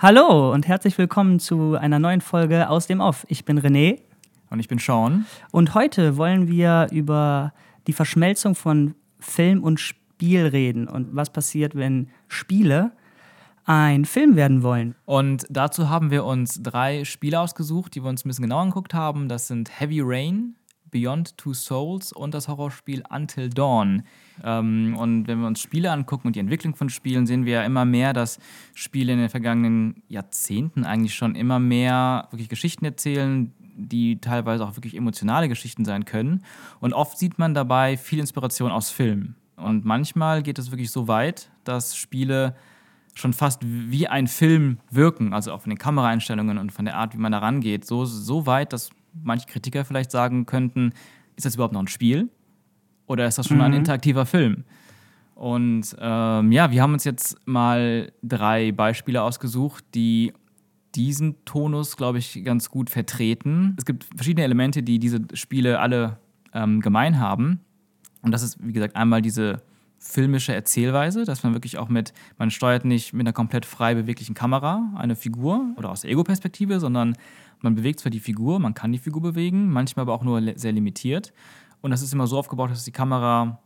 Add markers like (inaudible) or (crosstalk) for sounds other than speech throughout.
Hallo und herzlich willkommen zu einer neuen Folge aus dem Off. Ich bin René. Und ich bin Sean. Und heute wollen wir über die Verschmelzung von Film und Spiel reden und was passiert, wenn Spiele ein Film werden wollen. Und dazu haben wir uns drei Spiele ausgesucht, die wir uns ein bisschen genauer angeguckt haben. Das sind Heavy Rain, Beyond Two Souls und das Horrorspiel Until Dawn. Ähm, und wenn wir uns Spiele angucken und die Entwicklung von Spielen, sehen wir ja immer mehr, dass Spiele in den vergangenen Jahrzehnten eigentlich schon immer mehr wirklich Geschichten erzählen, die teilweise auch wirklich emotionale Geschichten sein können. Und oft sieht man dabei viel Inspiration aus Filmen. Und manchmal geht es wirklich so weit, dass Spiele schon fast wie ein Film wirken, also auch von den Kameraeinstellungen und von der Art, wie man da rangeht, so, so weit, dass manche Kritiker vielleicht sagen könnten, ist das überhaupt noch ein Spiel? Oder ist das schon mhm. ein interaktiver Film? Und ähm, ja, wir haben uns jetzt mal drei Beispiele ausgesucht, die diesen Tonus, glaube ich, ganz gut vertreten. Es gibt verschiedene Elemente, die diese Spiele alle ähm, gemein haben. Und das ist, wie gesagt, einmal diese filmische Erzählweise, dass man wirklich auch mit, man steuert nicht mit einer komplett frei beweglichen Kamera eine Figur oder aus Ego-Perspektive, sondern man bewegt zwar die Figur, man kann die Figur bewegen, manchmal aber auch nur sehr limitiert. Und das ist immer so aufgebaut, dass die Kamera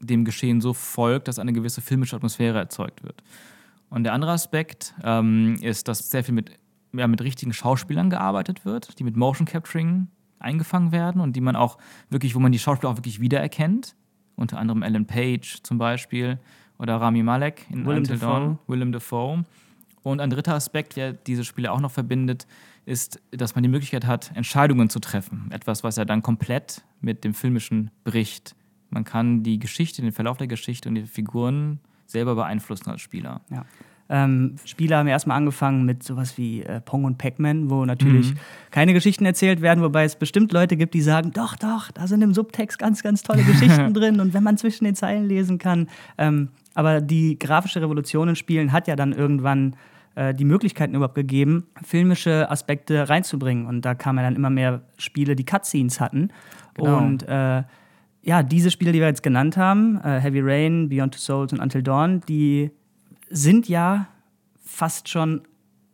dem Geschehen so folgt, dass eine gewisse filmische Atmosphäre erzeugt wird. Und der andere Aspekt ähm, ist, dass sehr viel mit, ja, mit richtigen Schauspielern gearbeitet wird, die mit Motion Capturing eingefangen werden und die man auch wirklich, wo man die Schauspieler auch wirklich wiedererkennt. Unter anderem Ellen Page zum Beispiel oder Rami Malek in Willem Until Dawn, Willem Dafoe. Und ein dritter Aspekt, der diese Spiele auch noch verbindet, ist, dass man die Möglichkeit hat, Entscheidungen zu treffen. Etwas, was ja dann komplett mit dem Filmischen bricht. Man kann die Geschichte, den Verlauf der Geschichte und die Figuren selber beeinflussen als Spieler. Ja. Ähm, Spiele haben erstmal angefangen mit sowas wie äh, Pong und Pac-Man, wo natürlich mhm. keine Geschichten erzählt werden, wobei es bestimmt Leute gibt, die sagen, doch, doch, da sind im Subtext ganz, ganz tolle Geschichten (laughs) drin und wenn man zwischen den Zeilen lesen kann. Ähm, aber die grafische Revolution in Spielen hat ja dann irgendwann äh, die Möglichkeiten überhaupt gegeben, filmische Aspekte reinzubringen. Und da kamen ja dann immer mehr Spiele, die Cutscenes hatten. Genau. Und äh, ja, diese Spiele, die wir jetzt genannt haben, äh, Heavy Rain, Beyond Two Souls und Until Dawn, die sind ja fast schon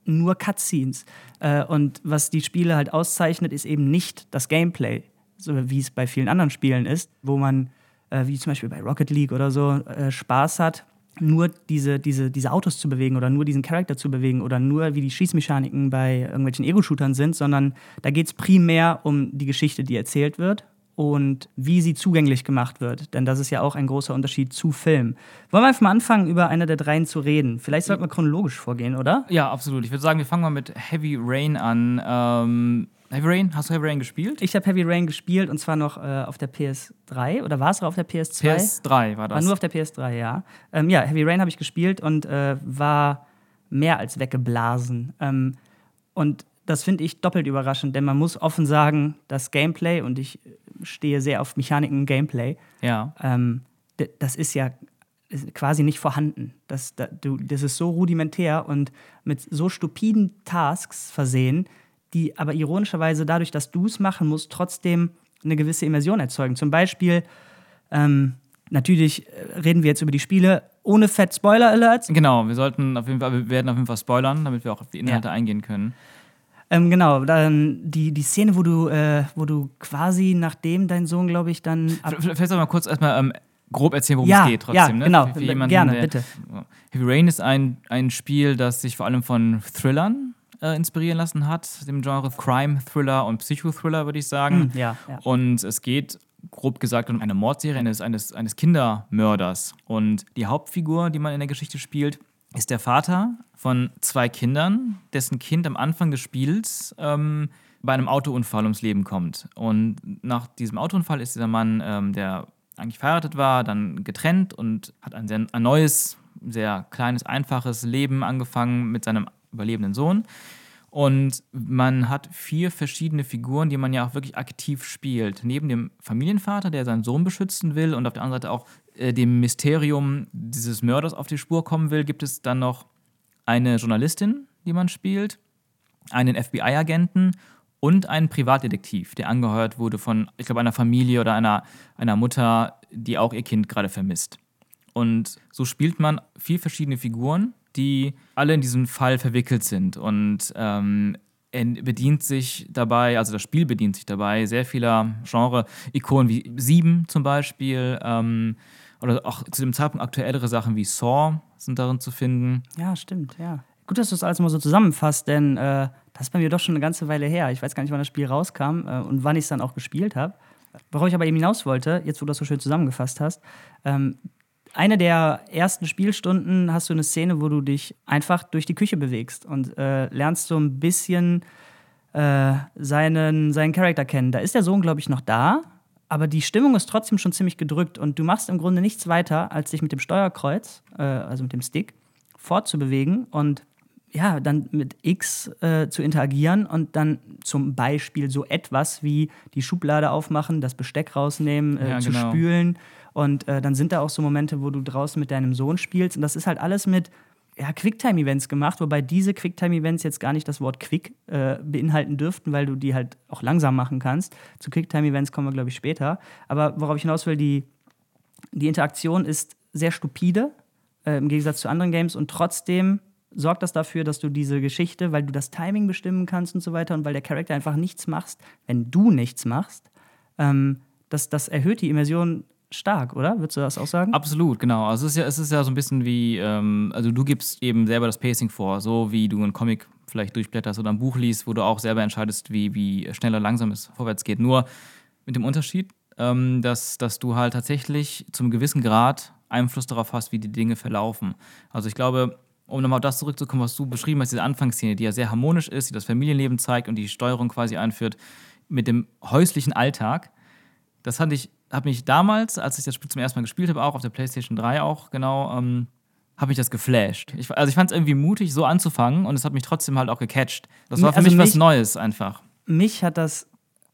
nur Cutscenes. Äh, und was die Spiele halt auszeichnet, ist eben nicht das Gameplay, so wie es bei vielen anderen Spielen ist, wo man, äh, wie zum Beispiel bei Rocket League oder so, Spaß hat nur diese, diese, diese Autos zu bewegen oder nur diesen Charakter zu bewegen oder nur wie die Schießmechaniken bei irgendwelchen Ego-Shootern sind, sondern da geht es primär um die Geschichte, die erzählt wird und wie sie zugänglich gemacht wird. Denn das ist ja auch ein großer Unterschied zu Film. Wollen wir einfach mal anfangen, über eine der dreien zu reden? Vielleicht sollten wir chronologisch vorgehen, oder? Ja, absolut. Ich würde sagen, wir fangen mal mit Heavy Rain an. Ähm Heavy Rain, hast du Heavy Rain gespielt? Ich habe Heavy Rain gespielt und zwar noch äh, auf der PS3 oder war es auf der PS2? PS3 war das. War nur auf der PS3, ja. Ähm, ja, Heavy Rain habe ich gespielt und äh, war mehr als weggeblasen. Ähm, und das finde ich doppelt überraschend, denn man muss offen sagen, das Gameplay, und ich stehe sehr auf Mechaniken und Gameplay, ja. Ähm, das ist ja quasi nicht vorhanden. Das, das ist so rudimentär und mit so stupiden Tasks versehen, die aber ironischerweise dadurch, dass du es machen musst, trotzdem eine gewisse Immersion erzeugen. Zum Beispiel, ähm, natürlich äh, reden wir jetzt über die Spiele ohne Fett Spoiler Alerts. Genau, wir sollten auf jeden Fall, wir werden auf jeden Fall spoilern, damit wir auch auf die Inhalte ja. eingehen können. Ähm, genau, dann die, die Szene, wo du, äh, wo du quasi nachdem dein Sohn, glaube ich, dann. Vielleicht mal kurz erstmal ähm, grob erzählen, worum ja, es geht trotzdem. Ja, ne? genau, für, für jemanden, gerne, der, bitte. Heavy Rain ist ein, ein Spiel, das sich vor allem von Thrillern äh, inspirieren lassen hat, dem Genre Crime, Thriller und Psychothriller, würde ich sagen. Mm, ja, ja. Und es geht grob gesagt um eine Mordserie eines, eines, eines Kindermörders. Und die Hauptfigur, die man in der Geschichte spielt, ist der Vater von zwei Kindern, dessen Kind am Anfang des Spiels ähm, bei einem Autounfall ums Leben kommt. Und nach diesem Autounfall ist dieser Mann, ähm, der eigentlich verheiratet war, dann getrennt und hat ein, sehr, ein neues, sehr kleines, einfaches Leben angefangen mit seinem überlebenden Sohn. Und man hat vier verschiedene Figuren, die man ja auch wirklich aktiv spielt. Neben dem Familienvater, der seinen Sohn beschützen will, und auf der anderen Seite auch äh, dem Mysterium dieses Mörders auf die Spur kommen will, gibt es dann noch eine Journalistin, die man spielt, einen FBI-Agenten und einen Privatdetektiv, der angeheuert wurde von, ich glaube, einer Familie oder einer, einer Mutter, die auch ihr Kind gerade vermisst. Und so spielt man vier verschiedene Figuren die alle in diesen Fall verwickelt sind. Und ähm, bedient sich dabei, also das Spiel bedient sich dabei, sehr vieler Genre-Ikonen wie Sieben zum Beispiel. Ähm, oder auch zu dem Zeitpunkt aktuellere Sachen wie Saw sind darin zu finden. Ja, stimmt, ja. Gut, dass du es alles mal so zusammenfasst, denn äh, das ist bei mir doch schon eine ganze Weile her. Ich weiß gar nicht, wann das Spiel rauskam äh, und wann ich es dann auch gespielt habe. Worauf ich aber eben hinaus wollte, jetzt wo du das so schön zusammengefasst hast, ähm, eine der ersten Spielstunden hast du eine Szene, wo du dich einfach durch die Küche bewegst und äh, lernst so ein bisschen äh, seinen, seinen Charakter kennen. Da ist der Sohn, glaube ich, noch da, aber die Stimmung ist trotzdem schon ziemlich gedrückt und du machst im Grunde nichts weiter, als dich mit dem Steuerkreuz, äh, also mit dem Stick, fortzubewegen und ja, dann mit X äh, zu interagieren und dann zum Beispiel so etwas wie die Schublade aufmachen, das Besteck rausnehmen, äh, ja, zu genau. spülen. Und äh, dann sind da auch so Momente, wo du draußen mit deinem Sohn spielst. Und das ist halt alles mit ja, Quicktime-Events gemacht, wobei diese Quicktime-Events jetzt gar nicht das Wort Quick äh, beinhalten dürften, weil du die halt auch langsam machen kannst. Zu Quicktime-Events kommen wir, glaube ich, später. Aber worauf ich hinaus will, die, die Interaktion ist sehr stupide äh, im Gegensatz zu anderen Games und trotzdem sorgt das dafür, dass du diese Geschichte, weil du das Timing bestimmen kannst und so weiter und weil der Charakter einfach nichts machst, wenn du nichts machst, ähm, das, das erhöht die Immersion stark, oder? Würdest du das auch sagen? Absolut, genau. Also es ist ja, es ist ja so ein bisschen wie, ähm, also du gibst eben selber das Pacing vor, so wie du einen Comic vielleicht durchblätterst oder ein Buch liest, wo du auch selber entscheidest, wie, wie schnell oder langsam es vorwärts geht. Nur mit dem Unterschied, ähm, dass, dass du halt tatsächlich zum gewissen Grad Einfluss darauf hast, wie die Dinge verlaufen. Also ich glaube, um nochmal auf das zurückzukommen, was du beschrieben hast, diese Anfangsszene, die ja sehr harmonisch ist, die das Familienleben zeigt und die Steuerung quasi einführt mit dem häuslichen Alltag. Das hatte ich, habe mich damals, als ich das Spiel zum ersten Mal gespielt habe, auch auf der PlayStation 3 auch genau, ähm, habe mich das geflasht. Ich, also ich fand es irgendwie mutig, so anzufangen und es hat mich trotzdem halt auch gecatcht. Das war für also mich, mich was Neues einfach. Mich hat das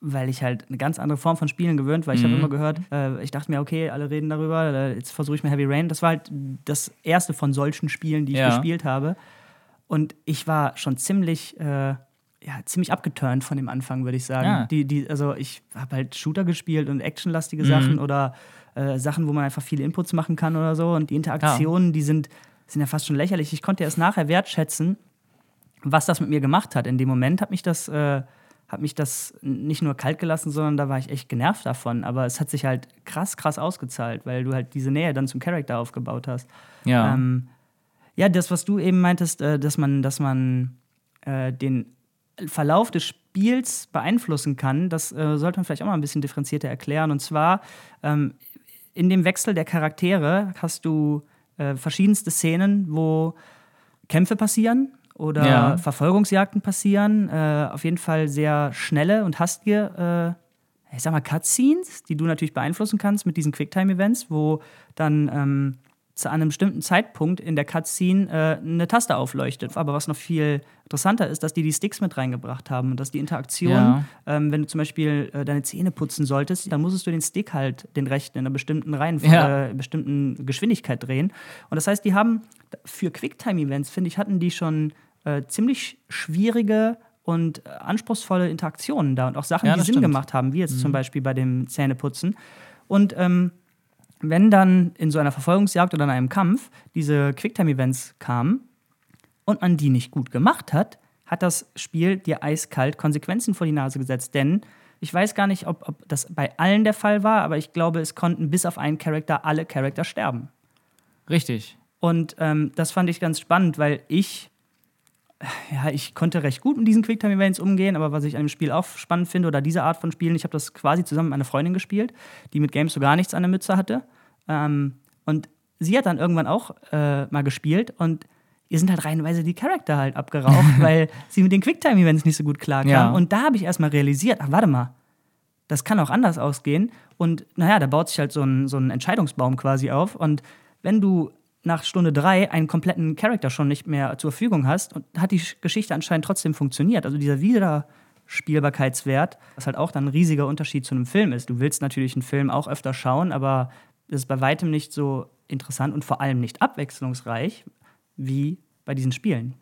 weil ich halt eine ganz andere Form von Spielen gewöhnt war. Ich mhm. habe immer gehört, äh, ich dachte mir, okay, alle reden darüber, äh, jetzt versuche ich mir Heavy Rain. Das war halt das erste von solchen Spielen, die ich ja. gespielt habe. Und ich war schon ziemlich, äh, ja, ziemlich abgeturnt von dem Anfang, würde ich sagen. Ja. Die, die, also ich habe halt Shooter gespielt und actionlastige mhm. Sachen oder äh, Sachen, wo man einfach viele Inputs machen kann oder so. Und die Interaktionen, ja. die sind, sind ja fast schon lächerlich. Ich konnte erst nachher wertschätzen, was das mit mir gemacht hat. In dem Moment hat mich das äh, hat mich das nicht nur kalt gelassen, sondern da war ich echt genervt davon. Aber es hat sich halt krass, krass ausgezahlt, weil du halt diese Nähe dann zum Charakter aufgebaut hast. Ja. Ähm, ja, das, was du eben meintest, äh, dass man, dass man äh, den Verlauf des Spiels beeinflussen kann, das äh, sollte man vielleicht auch mal ein bisschen differenzierter erklären. Und zwar ähm, in dem Wechsel der Charaktere hast du äh, verschiedenste Szenen, wo Kämpfe passieren oder ja. Verfolgungsjagden passieren. Äh, auf jeden Fall sehr schnelle und hastige, äh, ich sag mal, Cutscenes, die du natürlich beeinflussen kannst mit diesen Quicktime-Events, wo dann ähm, zu einem bestimmten Zeitpunkt in der Cutscene äh, eine Taste aufleuchtet. Aber was noch viel interessanter ist, dass die die Sticks mit reingebracht haben und dass die Interaktion, ja. ähm, wenn du zum Beispiel äh, deine Zähne putzen solltest, dann musstest du den Stick halt, den rechten, in einer bestimmten Reihenfolge, ja. äh, bestimmten Geschwindigkeit drehen. Und das heißt, die haben für Quicktime-Events, finde ich, hatten die schon äh, ziemlich schwierige und anspruchsvolle Interaktionen da und auch Sachen, ja, die Sinn stimmt. gemacht haben, wie jetzt mhm. zum Beispiel bei dem Zähneputzen. Und ähm, wenn dann in so einer Verfolgungsjagd oder in einem Kampf diese Quicktime-Events kamen und man die nicht gut gemacht hat, hat das Spiel dir eiskalt Konsequenzen vor die Nase gesetzt. Denn ich weiß gar nicht, ob, ob das bei allen der Fall war, aber ich glaube, es konnten bis auf einen Charakter alle Charakter sterben. Richtig. Und ähm, das fand ich ganz spannend, weil ich ja, ich konnte recht gut mit diesen Quicktime-Events umgehen, aber was ich an dem Spiel auch spannend finde, oder diese Art von Spielen, ich habe das quasi zusammen mit einer Freundin gespielt, die mit Games so gar nichts an der Mütze hatte. Ähm, und sie hat dann irgendwann auch äh, mal gespielt und ihr sind halt reihenweise die Charakter halt abgeraucht, (laughs) weil sie mit den Quicktime-Events nicht so gut klarkam. Ja. Und da habe ich erstmal realisiert, ach, warte mal, das kann auch anders ausgehen. Und naja, da baut sich halt so ein, so ein Entscheidungsbaum quasi auf. Und wenn du nach Stunde drei einen kompletten Charakter schon nicht mehr zur Verfügung hast und hat die Geschichte anscheinend trotzdem funktioniert. Also dieser Wiederspielbarkeitswert, was halt auch dann ein riesiger Unterschied zu einem Film ist. Du willst natürlich einen Film auch öfter schauen, aber es ist bei weitem nicht so interessant und vor allem nicht abwechslungsreich wie bei diesen Spielen.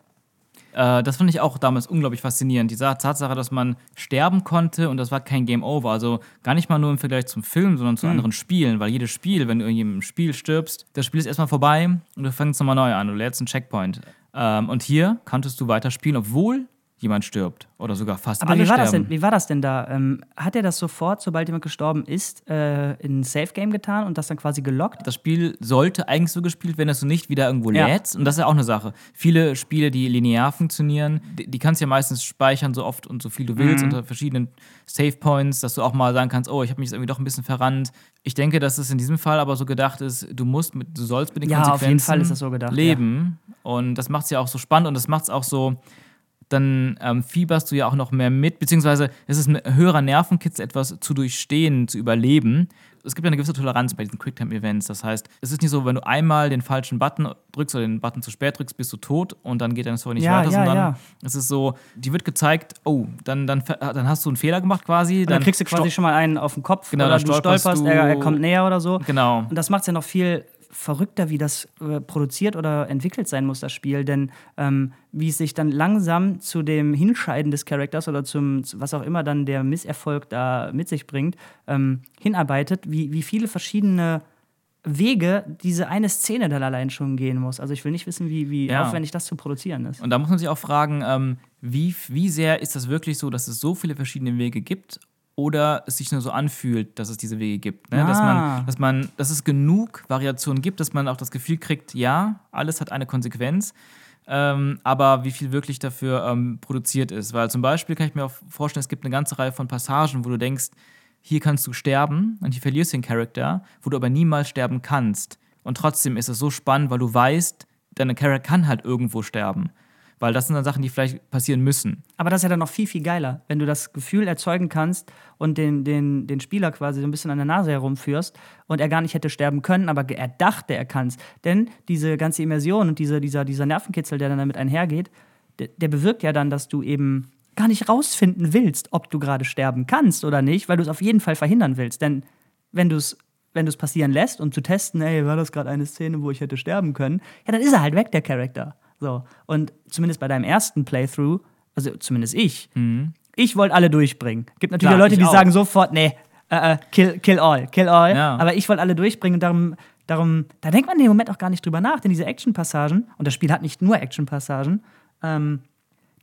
Äh, das fand ich auch damals unglaublich faszinierend. Die Tatsache, dass man sterben konnte und das war kein Game Over. Also gar nicht mal nur im Vergleich zum Film, sondern zu mhm. anderen Spielen. Weil jedes Spiel, wenn du in jedem Spiel stirbst, das Spiel ist erstmal vorbei und du fängst nochmal neu an. Du lädst einen Checkpoint. Ähm, und hier konntest du weiter spielen, obwohl jemand stirbt oder sogar fast Aber alle wie war, sterben. das denn, wie war das denn da? Ähm, hat er das sofort, sobald jemand gestorben ist, äh, in ein Safe-Game getan und das dann quasi gelockt? Das Spiel sollte eigentlich so gespielt werden, dass du nicht wieder irgendwo Ja. lädst. Und das ist ja auch eine Sache. Viele Spiele, die linear funktionieren, die, die kannst du ja meistens speichern, so oft und so viel du willst, Mhm. unter verschiedenen Save-Points, dass du auch mal sagen kannst, oh, ich habe mich jetzt irgendwie doch ein bisschen verrannt. Ich denke, dass es in diesem Fall aber so gedacht ist, du musst mit, du sollst mit den Ja, auf Konsequenzen jeden Fall ist das so gedacht, leben. Und das macht es ja auch so spannend und das macht es auch so, dann ähm, fieberst du ja auch noch mehr mit, beziehungsweise es ist ein höherer Nervenkitzel, etwas zu durchstehen, zu überleben. Es gibt ja eine gewisse Toleranz bei diesen Quicktime-Events. Das heißt, es ist nicht so, wenn du einmal den falschen Button drückst oder den Button zu spät drückst, bist du tot und dann geht deine Story nicht Ja, weiter, ja, sondern ja. es ist so, die wird gezeigt, oh, dann, dann, dann hast du einen Fehler gemacht quasi. Und dann kriegst du quasi schon mal einen auf den Kopf Genau, oder dann du stolperst stolperst, du- er, er kommt näher oder so. Genau. Und das macht es ja noch viel verrückter, wie das äh, produziert oder entwickelt sein muss, das Spiel. Denn ähm, wie es sich dann langsam zu dem Hinscheiden des Charakters oder zum, zu was auch immer dann der Misserfolg da mit sich bringt, ähm, hinarbeitet, wie, wie viele verschiedene Wege diese eine Szene dann allein schon gehen muss. Also ich will nicht wissen, wie, wie Ja. aufwendig das zu produzieren ist. Und da muss man sich auch fragen, ähm, wie, wie sehr ist das wirklich so, dass es so viele verschiedene Wege gibt oder es sich nur so anfühlt, dass es diese Wege gibt. Ne? Dass, Ah. man, dass, man, dass es genug Variationen gibt, dass man auch das Gefühl kriegt, ja, alles hat eine Konsequenz. Ähm, aber wie viel wirklich dafür ähm, produziert ist. Weil zum Beispiel kann ich mir auch vorstellen, es gibt eine ganze Reihe von Passagen, wo du denkst, hier kannst du sterben und hier verlierst du den Charakter, wo du aber niemals sterben kannst. Und trotzdem ist es so spannend, weil du weißt, deine Charakter kann halt irgendwo sterben. Weil das sind dann Sachen, die vielleicht passieren müssen. Aber das ist ja dann noch viel, viel geiler, wenn du das Gefühl erzeugen kannst und den, den, den Spieler quasi so ein bisschen an der Nase herumführst und er gar nicht hätte sterben können, aber er dachte, er kann es. Denn diese ganze Immersion und diese, dieser, dieser Nervenkitzel, der dann damit einhergeht, der, der bewirkt ja dann, dass du eben gar nicht rausfinden willst, ob du gerade sterben kannst oder nicht, weil du es auf jeden Fall verhindern willst. Denn wenn du es wenn du es passieren lässt, um zu testen, ey, war das gerade eine Szene, wo ich hätte sterben können, ja, dann ist er halt weg, der Charakter. So. Und zumindest bei deinem ersten Playthrough, also zumindest ich, ich wollte alle durchbringen. Gibt natürlich Klar, Leute, die auch. sagen sofort, nee, äh, äh, kill, kill all, kill all. Ja. Aber ich wollte alle durchbringen und darum, darum, da denkt man in dem Moment auch gar nicht drüber nach, denn diese Action-Passagen, und das Spiel hat nicht nur Action-Passagen, ähm,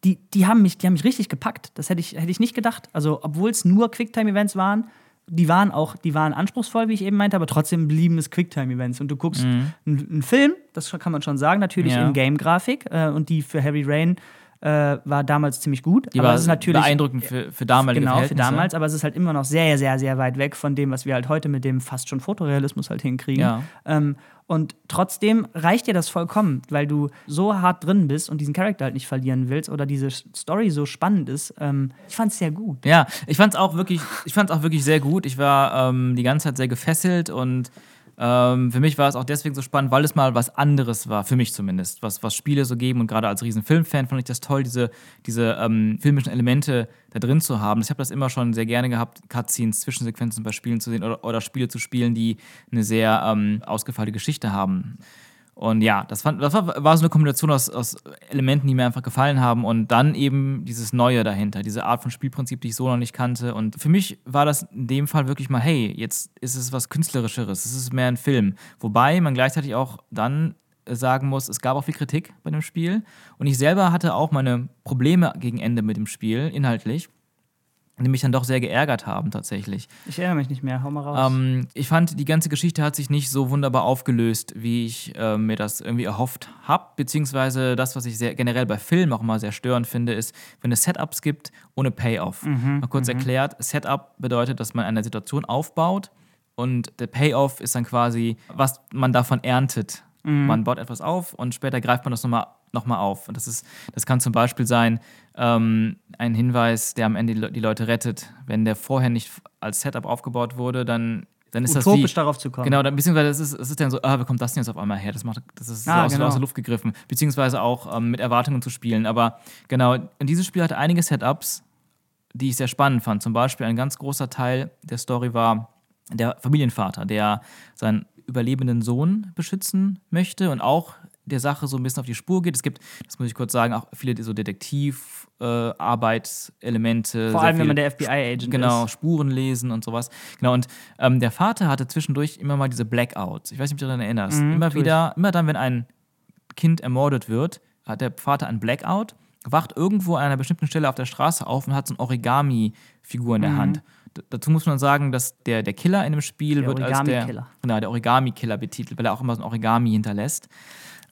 die, die, haben mich, die haben mich richtig gepackt. Das hätte ich, hätte ich nicht gedacht. Also, obwohl es nur Quicktime-Events waren, die waren auch, die waren anspruchsvoll, wie ich eben meinte, aber trotzdem blieben es Quicktime-Events. Und du guckst einen, einen Film, das kann man schon sagen, natürlich Ja. in Game-Grafik, äh, und die für Heavy Rain äh, war damals ziemlich gut. Die aber war es ist natürlich beeindruckend für, für damalige Genau, für damals, aber es ist halt immer noch sehr, sehr, sehr weit weg von dem, was wir halt heute mit dem fast schon Fotorealismus halt hinkriegen. Ja. Ähm, und trotzdem reicht dir das vollkommen, weil du so hart drin bist und diesen Charakter halt nicht verlieren willst oder diese Story so spannend ist. Ähm, ich fand es sehr gut. Ja, ich fand es auch wirklich, ich fand's auch wirklich sehr gut. Ich war ähm, die ganze Zeit sehr gefesselt und ähm, für mich war es auch deswegen so spannend, weil es mal was anderes war, für mich zumindest, was, was Spiele so geben. Und gerade als riesen Filmfan fand ich das toll, diese, diese ähm, filmischen Elemente da drin zu haben. Ich habe das immer schon sehr gerne gehabt, Cutscenes, Zwischensequenzen bei Spielen zu sehen oder, oder Spiele zu spielen, die eine sehr ähm, ausgefeilte Geschichte haben. Und ja, das, fand, das war, war so eine Kombination aus, aus Elementen, die mir einfach gefallen haben und dann eben dieses Neue dahinter, diese Art von Spielprinzip, die ich so noch nicht kannte. Und für mich war das in dem Fall wirklich mal, hey, jetzt ist es was Künstlerischeres, es ist mehr ein Film. Wobei man gleichzeitig auch dann sagen muss, es gab auch viel Kritik bei dem Spiel. Und ich selber hatte auch meine Probleme gegen Ende mit dem Spiel, inhaltlich, die mich dann doch sehr geärgert haben tatsächlich. Ich erinnere mich nicht mehr, hau mal raus. Ähm, ich fand, die ganze Geschichte hat sich nicht so wunderbar aufgelöst, wie ich äh, mir das irgendwie erhofft habe. Beziehungsweise das, was ich sehr, generell bei Filmen auch immer sehr störend finde, ist, wenn es Setups gibt ohne Payoff. Mal kurz erklärt: Setup bedeutet, dass man eine Situation aufbaut und der Payoff ist dann quasi, was man davon erntet. Man baut etwas auf und später greift man das nochmal noch mal auf. Und das, ist, das kann zum Beispiel sein, ähm, ein Hinweis, der am Ende die Le- die Leute rettet. Wenn der vorher nicht als Setup aufgebaut wurde, dann, dann ist das wie, Utopisch darauf zu kommen. Genau, dann, beziehungsweise es ist, es ist dann so, ah, wo kommt das denn jetzt auf einmal her? Das, macht, das ist so Ah, aus, genau. aus der Luft gegriffen. Beziehungsweise auch ähm, mit Erwartungen zu spielen. Aber genau, und dieses Spiel hatte einige Setups, die ich sehr spannend fand. Zum Beispiel ein ganz großer Teil der Story war der Familienvater, der seinen überlebenden Sohn beschützen möchte und auch der Sache so ein bisschen auf die Spur geht. Es gibt, das muss ich kurz sagen, auch viele so Detektivarbeitselemente. Vor allem, wenn man der FBI-Agent Genau, ist. Spuren lesen und sowas. Genau, und ähm, der Vater hatte zwischendurch immer mal diese Blackouts. Ich weiß nicht, ob du dich daran erinnerst. Mhm, immer tue ich. wieder, immer dann, wenn ein Kind ermordet wird, hat der Vater einen Blackout, wacht irgendwo an einer bestimmten Stelle auf der Straße auf und hat so eine Origami-Figur Mhm. in der Hand. D dazu muss man sagen, dass der, der Killer in dem Spiel Der wird als der, Origami-Killer. genau, der Origami-Killer betitelt, weil er auch immer so ein Origami hinterlässt.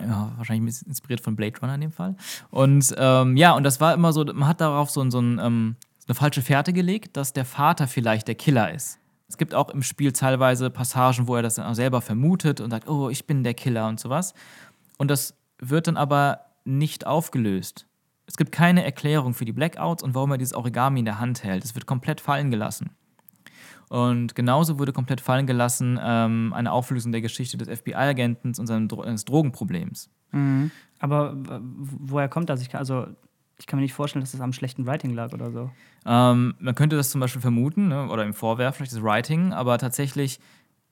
Ja, wahrscheinlich ein bisschen inspiriert von Blade Runner in dem Fall. Und ähm, ja, und das war immer so, man hat darauf so, so, ein, ähm, eine falsche Fährte gelegt, dass der Vater vielleicht der Killer ist. Es gibt auch im Spiel teilweise Passagen, wo er das dann selber vermutet und sagt, oh, ich bin der Killer und sowas. Und das wird dann aber nicht aufgelöst. Es gibt keine Erklärung für die Blackouts und warum er dieses Origami in der Hand hält. Es wird komplett fallen gelassen. Und genauso wurde komplett fallen gelassen ähm, eine Auflösung der Geschichte des FBI-Agenten und seines Dro Drogenproblems. Aber w- woher kommt das? Ich kann, also, ich kann mir nicht vorstellen, dass das am schlechten Writing lag oder so. Ähm, man könnte das zum Beispiel vermuten ne, oder im Vorwerf, vielleicht das Writing, aber tatsächlich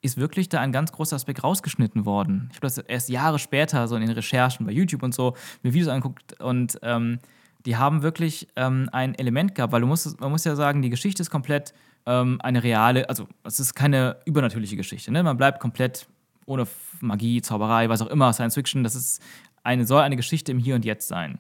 ist wirklich da ein ganz großer Aspekt rausgeschnitten worden. Ich habe das erst Jahre später, so in den Recherchen bei YouTube und so, mir Videos angeguckt und ähm, die haben wirklich ähm, ein Element gehabt, weil du musst, man muss ja sagen, die Geschichte ist komplett ähm, eine reale, also es ist keine übernatürliche Geschichte. Ne? Man bleibt komplett ohne Magie, Zauberei, was auch immer, Science Fiction, das ist eine, soll eine Geschichte im Hier und Jetzt sein.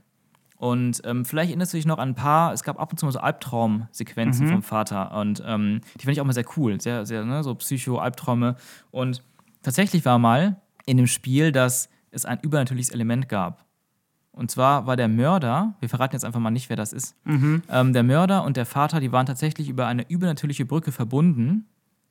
Und ähm, vielleicht erinnerst du dich noch an ein paar, es gab ab und zu mal so Albtraumsequenzen vom Vater. Und ähm, die fand ich auch mal sehr cool. Sehr, sehr, ne, so Psycho-Albträume. Und tatsächlich war mal in dem Spiel, dass es ein übernatürliches Element gab. Und zwar war der Mörder, wir verraten jetzt einfach mal nicht, wer das ist. Ähm, der Mörder und der Vater, die waren tatsächlich über eine übernatürliche Brücke verbunden.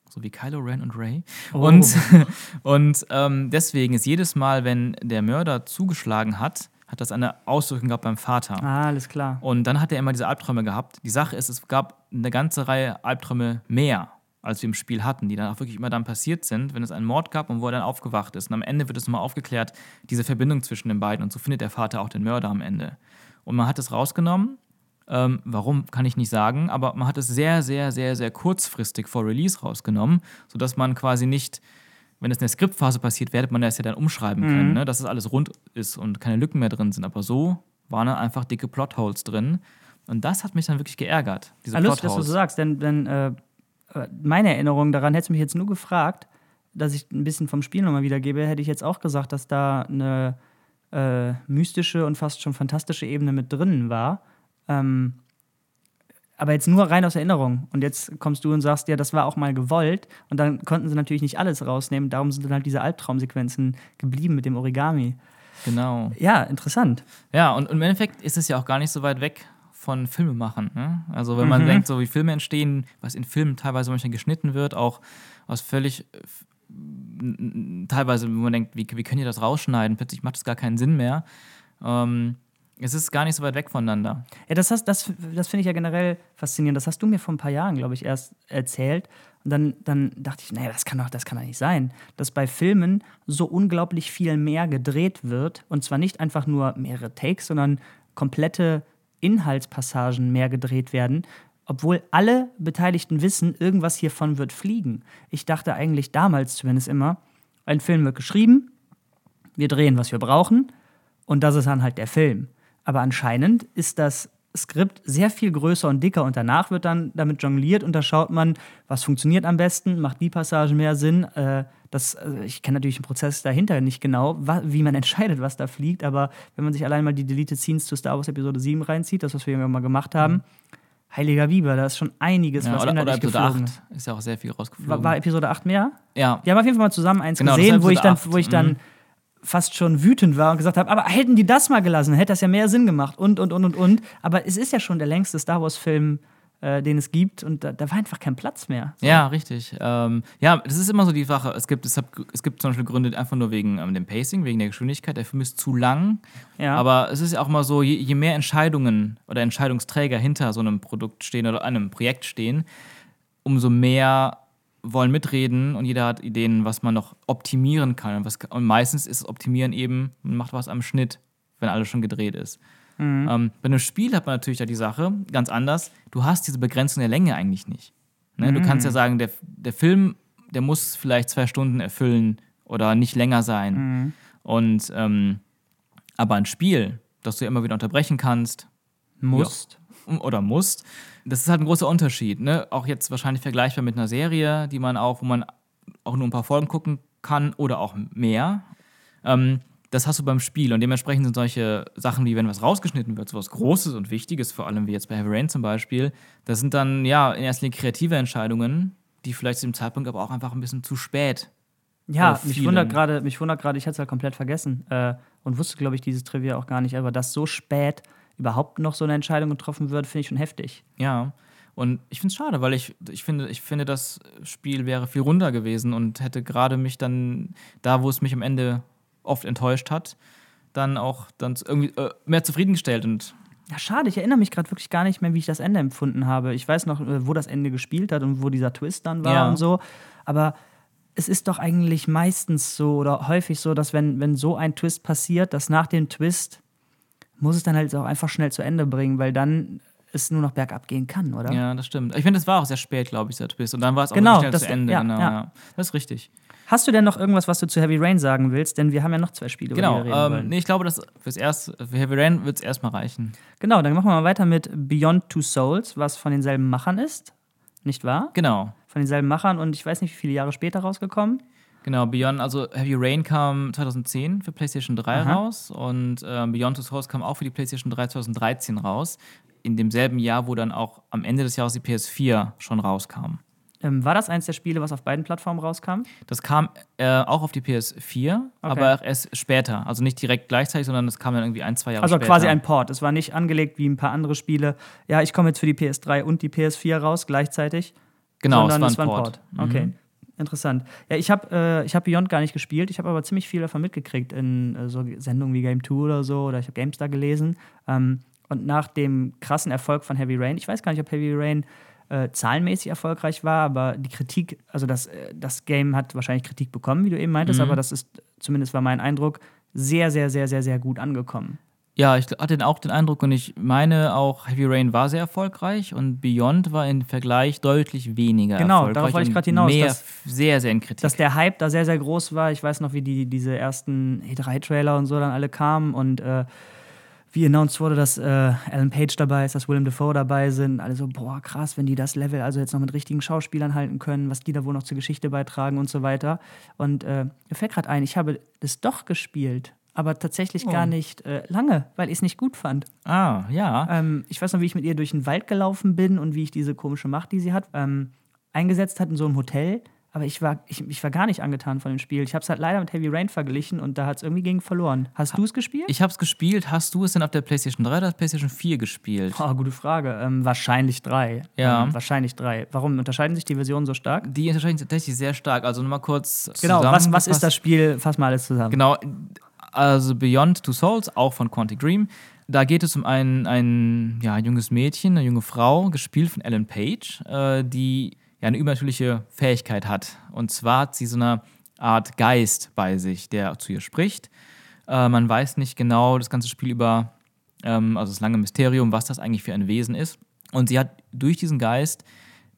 So wie Kylo Ren und Ray. Und, (laughs) und ähm, deswegen ist jedes Mal, wenn der Mörder zugeschlagen hat, hat das eine Auswirkung gehabt beim Vater. Ah, alles klar. Und dann hat er immer diese Albträume gehabt. Die Sache ist, es gab eine ganze Reihe Albträume mehr, als wir im Spiel hatten, die dann auch wirklich immer dann passiert sind, wenn es einen Mord gab und wo er dann aufgewacht ist. Und am Ende wird es nochmal aufgeklärt, diese Verbindung zwischen den beiden. Und so findet der Vater auch den Mörder am Ende. Und man hat es rausgenommen. Ähm, warum, kann ich nicht sagen, aber man hat es sehr, sehr, sehr, sehr kurzfristig vor Release rausgenommen, sodass man quasi nicht, wenn es in der Skriptphase passiert, werdet man das ja dann umschreiben können, ne? dass es alles rund ist und keine Lücken mehr drin sind. Aber so waren dann einfach dicke Plotholes drin. Und das hat mich dann wirklich geärgert. Diese Ah, lustig, dass du so sagst, denn, denn äh, meine Erinnerung daran, hättest du mich jetzt nur gefragt, dass ich ein bisschen vom Spiel nochmal wiedergebe, hätte ich jetzt auch gesagt, dass da eine äh, mystische und fast schon fantastische Ebene mit drin war. Ähm, aber jetzt nur rein aus Erinnerung. Und jetzt kommst du und sagst, ja, das war auch mal gewollt. Und dann konnten sie natürlich nicht alles rausnehmen. Darum sind dann halt diese Albtraumsequenzen geblieben mit dem Origami. Genau. Ja, interessant. Ja, und im Endeffekt ist es ja auch gar nicht so weit weg von Filmemachern. Ne? Also wenn man denkt, so wie Filme entstehen, was in Filmen teilweise manchmal geschnitten wird, auch aus völlig äh, teilweise, wenn man denkt, wie, wie könnt ihr das rausschneiden? Plötzlich macht es gar keinen Sinn mehr. Ähm, es ist gar nicht so weit weg voneinander. Ja, das, hast, das, das finde ich ja generell faszinierend. Das hast du mir vor ein paar Jahren, glaube ich, erst erzählt. Und dann, dann dachte ich, naja, das kann doch, das kann doch nicht sein, dass bei Filmen so unglaublich viel mehr gedreht wird. Und zwar nicht einfach nur mehrere Takes, sondern komplette Inhaltspassagen mehr gedreht werden. Obwohl alle Beteiligten wissen, irgendwas hiervon wird fliegen. Ich dachte eigentlich damals zumindest immer, ein Film wird geschrieben, wir drehen, was wir brauchen, und das ist dann halt der Film. Aber anscheinend ist das Skript sehr viel größer und dicker und danach wird dann damit jongliert und da schaut man, was funktioniert am besten, macht die Passage mehr Sinn. Äh, das, also ich kenne natürlich den Prozess dahinter nicht genau, wie man (laughs) entscheidet, was da fliegt, aber wenn man sich allein mal die Deleted Scenes zu Star Wars Episode 7 reinzieht, das, was wir irgendwann mal gemacht haben, heiliger Biber, da ist schon einiges, Ja, was oder, oder inhaltlich Episode geflogen 8 ist ja auch sehr viel war, rausgeflogen. war Episode 8 mehr? ja, Wir haben auf jeden Fall mal zusammen eins Genau, gesehen, war wo ich, dann, wo ich 8, dann mhm. fast schon wütend war und gesagt habe, aber hätten die das mal gelassen, hätte das ja mehr Sinn gemacht und, und, und, und, und. Aber es ist ja schon der längste Star Wars-Film, äh, den es gibt und da, da war einfach kein Platz mehr. Ja, richtig. Ähm, ja, das ist immer so die Sache. Es gibt, es, hat, es gibt zum Beispiel Gründe einfach nur wegen ähm, dem Pacing, wegen der Geschwindigkeit. Der Film ist zu lang. Ja. Aber es ist ja auch mal so, je, je mehr Entscheidungen oder Entscheidungsträger hinter so einem Produkt stehen oder einem Projekt stehen, umso mehr wollen mitreden und jeder hat Ideen, was man noch optimieren kann. Und, was, und meistens ist Optimieren eben, man macht was am Schnitt, wenn alles schon gedreht ist. Ähm, bei einem Spiel hat man natürlich da die Sache ganz anders. Du hast diese Begrenzung der Länge eigentlich nicht. Ne? Du kannst ja sagen, der, der Film, der muss vielleicht zwei Stunden erfüllen oder nicht länger sein. Und ähm, Aber ein Spiel, das du ja immer wieder unterbrechen kannst, Musst. ja, oder musst, das ist halt ein großer Unterschied. Ne? Auch jetzt wahrscheinlich vergleichbar mit einer Serie, die man auch, wo man auch nur ein paar Folgen gucken kann oder auch mehr. Ähm, das hast du beim Spiel. Und dementsprechend sind solche Sachen wie, wenn was rausgeschnitten wird, so was Großes und Wichtiges, vor allem wie jetzt bei Heavy Rain zum Beispiel, das sind dann ja in erster Linie kreative Entscheidungen, die vielleicht zu dem Zeitpunkt aber auch einfach ein bisschen zu spät. Ja, bei mich vielen- wundert gerade, mich wundert gerade, ich hatte es halt komplett vergessen äh, und wusste, glaube ich, dieses Trivia auch gar nicht, aber dass so spät überhaupt noch so eine Entscheidung getroffen wird, finde ich schon heftig. Ja. Und ich finde es schade, weil ich, ich, finde, ich finde, das Spiel wäre viel runder gewesen und hätte gerade mich dann, da wo es mich am Ende oft enttäuscht hat, dann auch dann irgendwie äh, mehr zufriedengestellt. Und Ja, schade, ich erinnere mich gerade wirklich gar nicht mehr, wie ich das Ende empfunden habe. Ich weiß noch, äh, wo das Ende gespielt hat und wo dieser Twist dann war Ja. und so. Aber es ist doch eigentlich meistens so oder häufig so, dass wenn, wenn so ein Twist passiert, dass nach dem Twist muss es dann halt auch einfach schnell zu Ende bringen, weil dann es nur noch bergab gehen kann, oder? ja, das stimmt. Ich finde, das war auch sehr spät, glaube ich, der Twist. Und dann war es auch Genau, schnell das- zu Ende. ja, genau, ja. ja. Das ist richtig. Hast du denn noch irgendwas, was du zu Heavy Rain sagen willst? Denn wir haben ja noch zwei Spiele, Genau. über die wir reden Ähm, wollen. nee, ich glaube, das fürs erste, für Heavy Rain wird es erstmal reichen. Genau, dann machen wir mal weiter mit Beyond Two Souls, was von denselben Machern ist. Nicht wahr? Genau. Von denselben Machern und ich weiß nicht, wie viele Jahre später rausgekommen. Genau, Beyond, also Heavy Rain kam 2010 für PlayStation 3 Aha. raus und ähm, Beyond Two Souls kam auch für die PlayStation 3 2013 raus. In demselben Jahr, wo dann auch am Ende des Jahres die PS4 schon rauskam. Ähm, war das eins der Spiele, was auf beiden Plattformen rauskam? Das kam äh, auch auf die PS4, aber auch erst später. Also nicht direkt gleichzeitig, sondern es kam dann irgendwie ein, zwei Jahre Also später. quasi ein Port. Es war nicht angelegt wie ein paar andere Spiele. Ja, ich komme jetzt für die PS3 und die PS4 raus gleichzeitig. Genau, sondern es war ein Port. Mhm. Okay. Interessant. Ja, ich habe äh, ich hab Beyond gar nicht gespielt. Ich habe aber ziemlich viel davon mitgekriegt in äh, so Sendungen wie Game 2 oder so. Oder ich habe GameStar gelesen. Ähm, und nach dem krassen Erfolg von Heavy Rain, ich weiß gar nicht, ob Heavy Rain äh, zahlenmäßig erfolgreich war, aber die Kritik, also das, äh, das Game hat wahrscheinlich Kritik bekommen, wie du eben meintest, Mhm. aber das ist, zumindest war mein Eindruck, sehr, sehr, sehr, sehr, sehr gut angekommen. Ja, ich hatte auch den Eindruck und ich meine auch, Heavy Rain war sehr erfolgreich und Beyond war im Vergleich deutlich weniger Genau, erfolgreich. darauf wollte ich grad hinaus, Mehr, dass- sehr, sehr in Kritik. dass der Hype da sehr, sehr groß war. Ich weiß noch, wie die, diese ersten E3-Trailer und so dann alle kamen und äh, wie announced wurde, dass äh, Alan Page dabei ist, dass Willem Dafoe dabei sind. Alle so, boah, krass, wenn die das Level also jetzt noch mit richtigen Schauspielern halten können, was die da wohl noch zur Geschichte beitragen und so weiter. Und äh, mir fällt gerade ein, ich habe das doch gespielt, aber tatsächlich gar nicht äh, lange, weil ich es nicht gut fand. ah, ja. Ähm, ich weiß noch, wie ich mit ihr durch den Wald gelaufen bin und wie ich diese komische Macht, die sie hat, ähm, eingesetzt hat in so einem Hotel. Aber ich war, ich, ich war gar nicht angetan von dem Spiel. Ich habe es halt leider mit Heavy Rain verglichen und da hat es irgendwie gegen verloren. Hast du es gespielt? Ich habe es gespielt. Hast du es denn auf der PlayStation 3 oder PlayStation 4 gespielt? Oh, gute Frage. Ähm, wahrscheinlich drei. Ja. Ähm, wahrscheinlich drei. Warum unterscheiden sich die Versionen so stark? Die unterscheiden sich tatsächlich sehr stark. Also nochmal kurz Genau, was, was ist das Spiel? Fass mal alles zusammen. Genau, also Beyond Two Souls, auch von Quantic Dream. Da geht es um ein, ein ja, junges Mädchen, eine junge Frau, gespielt von Ellen Page, äh, die ja eine übernatürliche Fähigkeit hat. Und zwar hat sie so eine Art Geist bei sich, der zu ihr spricht. Äh, man weiß nicht genau das ganze Spiel über, ähm, also das lange Mysterium, was das eigentlich für ein Wesen ist. Und sie hat durch diesen Geist,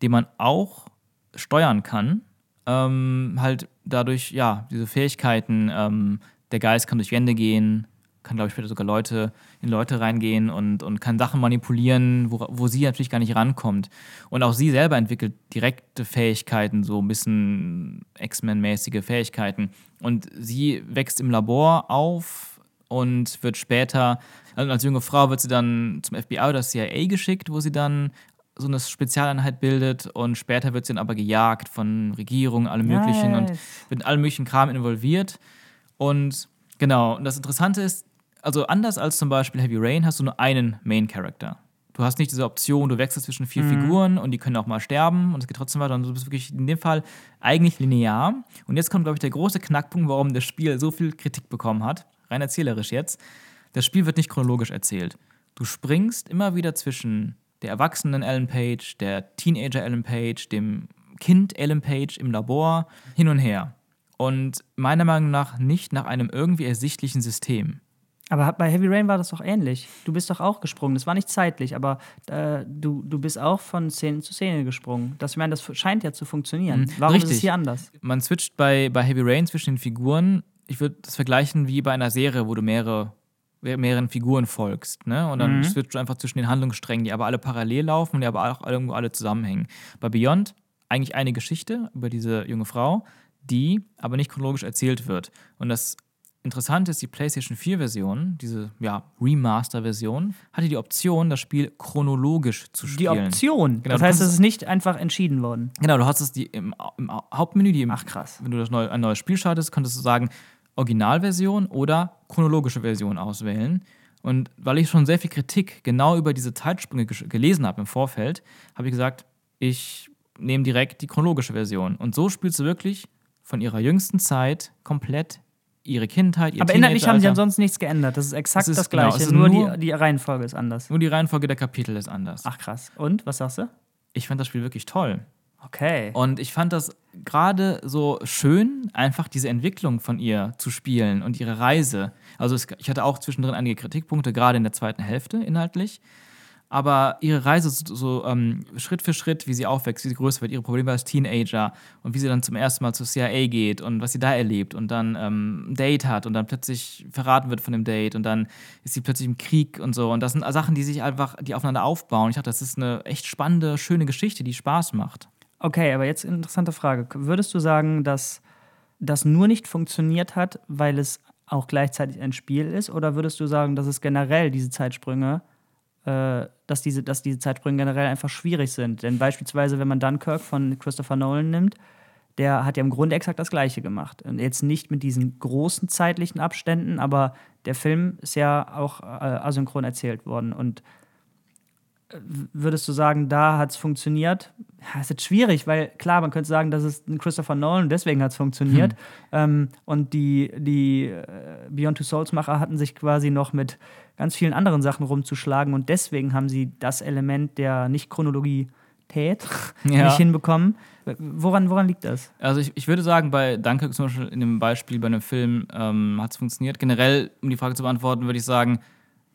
den man auch steuern kann, ähm, halt dadurch, ja, diese Fähigkeiten, ähm, der Geist kann durch Wände gehen, kann, glaube ich, später sogar Leute in Leute reingehen und, und kann Sachen manipulieren, wo, wo sie natürlich gar nicht rankommt. Und auch sie selber entwickelt direkte Fähigkeiten, so ein bisschen X-Men-mäßige Fähigkeiten. Und sie wächst im Labor auf und wird später, also als junge Frau wird sie dann zum FBI oder CIA geschickt, wo sie dann so eine Spezialeinheit bildet und später wird sie dann aber gejagt von Regierungen, allem möglichen und Nice. wird in allem möglichen Kram involviert. Und genau, und das Interessante ist, also anders als zum Beispiel Heavy Rain hast du nur einen Main Character. Du hast nicht diese Option, du wechselst zwischen vier Figuren und die können auch mal sterben und es geht trotzdem weiter. Und du bist wirklich in dem Fall eigentlich linear. Und jetzt kommt, glaube ich, der große Knackpunkt, warum das Spiel so viel Kritik bekommen hat. Rein erzählerisch jetzt. Das Spiel wird nicht chronologisch erzählt. Du springst immer wieder zwischen der erwachsenen Ellen Page, der Teenager Ellen Page, dem Kind Ellen Page im Labor hin und her. Und meiner Meinung nach nicht nach einem irgendwie ersichtlichen System. Aber bei Heavy Rain war das doch ähnlich. Du bist doch auch gesprungen. Das war nicht zeitlich, aber äh, du, du bist auch von Szene zu Szene gesprungen. Das, ich meine, das scheint ja zu funktionieren. Warum ist es Mhm. richtig. hier anders? Man switcht bei, bei Heavy Rain zwischen den Figuren. Ich würde das vergleichen wie bei einer Serie, wo du mehrere mehreren Figuren folgst, ne? Und dann Mhm. switcht du einfach zwischen den Handlungssträngen, die aber alle parallel laufen und die aber auch irgendwo alle zusammenhängen. Bei Beyond eigentlich eine Geschichte über diese junge Frau, die aber nicht chronologisch erzählt wird. Und das Interessante ist, die PlayStation 4-Version, diese ja, Remaster-Version, hatte die Option, das Spiel chronologisch zu Die spielen. Option. Genau, das heißt, es ist nicht einfach entschieden worden. Genau, du hast es die im, im Hauptmenü, die im, Ach, krass. wenn du das neu, ein neues Spiel startest, konntest du sagen, Originalversion oder chronologische Version auswählen. Und weil ich schon sehr viel Kritik genau über diese Zeitsprünge gelesen habe im Vorfeld, habe ich gesagt, ich nehme direkt die chronologische Version. Und so spielst du wirklich von ihrer jüngsten Zeit komplett ihre Kindheit, ihr Aber inhaltlich haben sie ansonsten nichts geändert. Das ist exakt Es ist- das genau, Gleiche. ist nur nur- die, die Reihenfolge ist anders. Nur die Reihenfolge der Kapitel ist anders. Ach krass. Und, was sagst du? Ich fand das Spiel wirklich toll. Okay. Und ich fand das gerade so schön, einfach diese Entwicklung von ihr zu spielen und ihre Reise. Also es, ich hatte auch zwischendrin einige Kritikpunkte, gerade in der zweiten Hälfte inhaltlich. Aber ihre Reise so, so ähm, Schritt für Schritt, wie sie aufwächst, wie sie größer wird, ihre Probleme als Teenager und wie sie dann zum ersten Mal zur CIA geht und was sie da erlebt und dann ähm, ein Date hat und dann plötzlich verraten wird von dem Date und dann ist sie plötzlich im Krieg und so. Und das sind Sachen, die sich einfach, die aufeinander aufbauen. Ich dachte, das ist eine echt spannende, schöne Geschichte, die Spaß macht. Okay, aber jetzt interessante Frage. Würdest du sagen, dass das nur nicht funktioniert hat, weil es auch gleichzeitig ein Spiel ist? Oder würdest du sagen, dass es generell diese Zeitsprünge, dass, diese, dass diese Zeitsprünge generell einfach schwierig sind? Denn beispielsweise, wenn man Dunkirk von Christopher Nolan nimmt, der hat ja im Grunde exakt das Gleiche gemacht. Und jetzt nicht mit diesen großen zeitlichen Abständen, aber der Film ist ja auch äh, asynchron erzählt worden. Und äh, würdest du sagen, da hat es funktioniert? Ja, ist jetzt schwierig, weil klar, man könnte sagen, das ist ein Christopher Nolan, deswegen hat es funktioniert. Ähm, und die, die äh, Beyond Two Souls-Macher hatten sich quasi noch mit ganz vielen anderen Sachen rumzuschlagen und deswegen haben sie das Element der Nicht-Chronologität (laughs) Ja. nicht hinbekommen. Woran, woran liegt das? Also ich, ich würde sagen, bei Dunkirk zum Beispiel in dem Beispiel bei einem Film ähm, hat es funktioniert. Generell, um die Frage zu beantworten, würde ich sagen,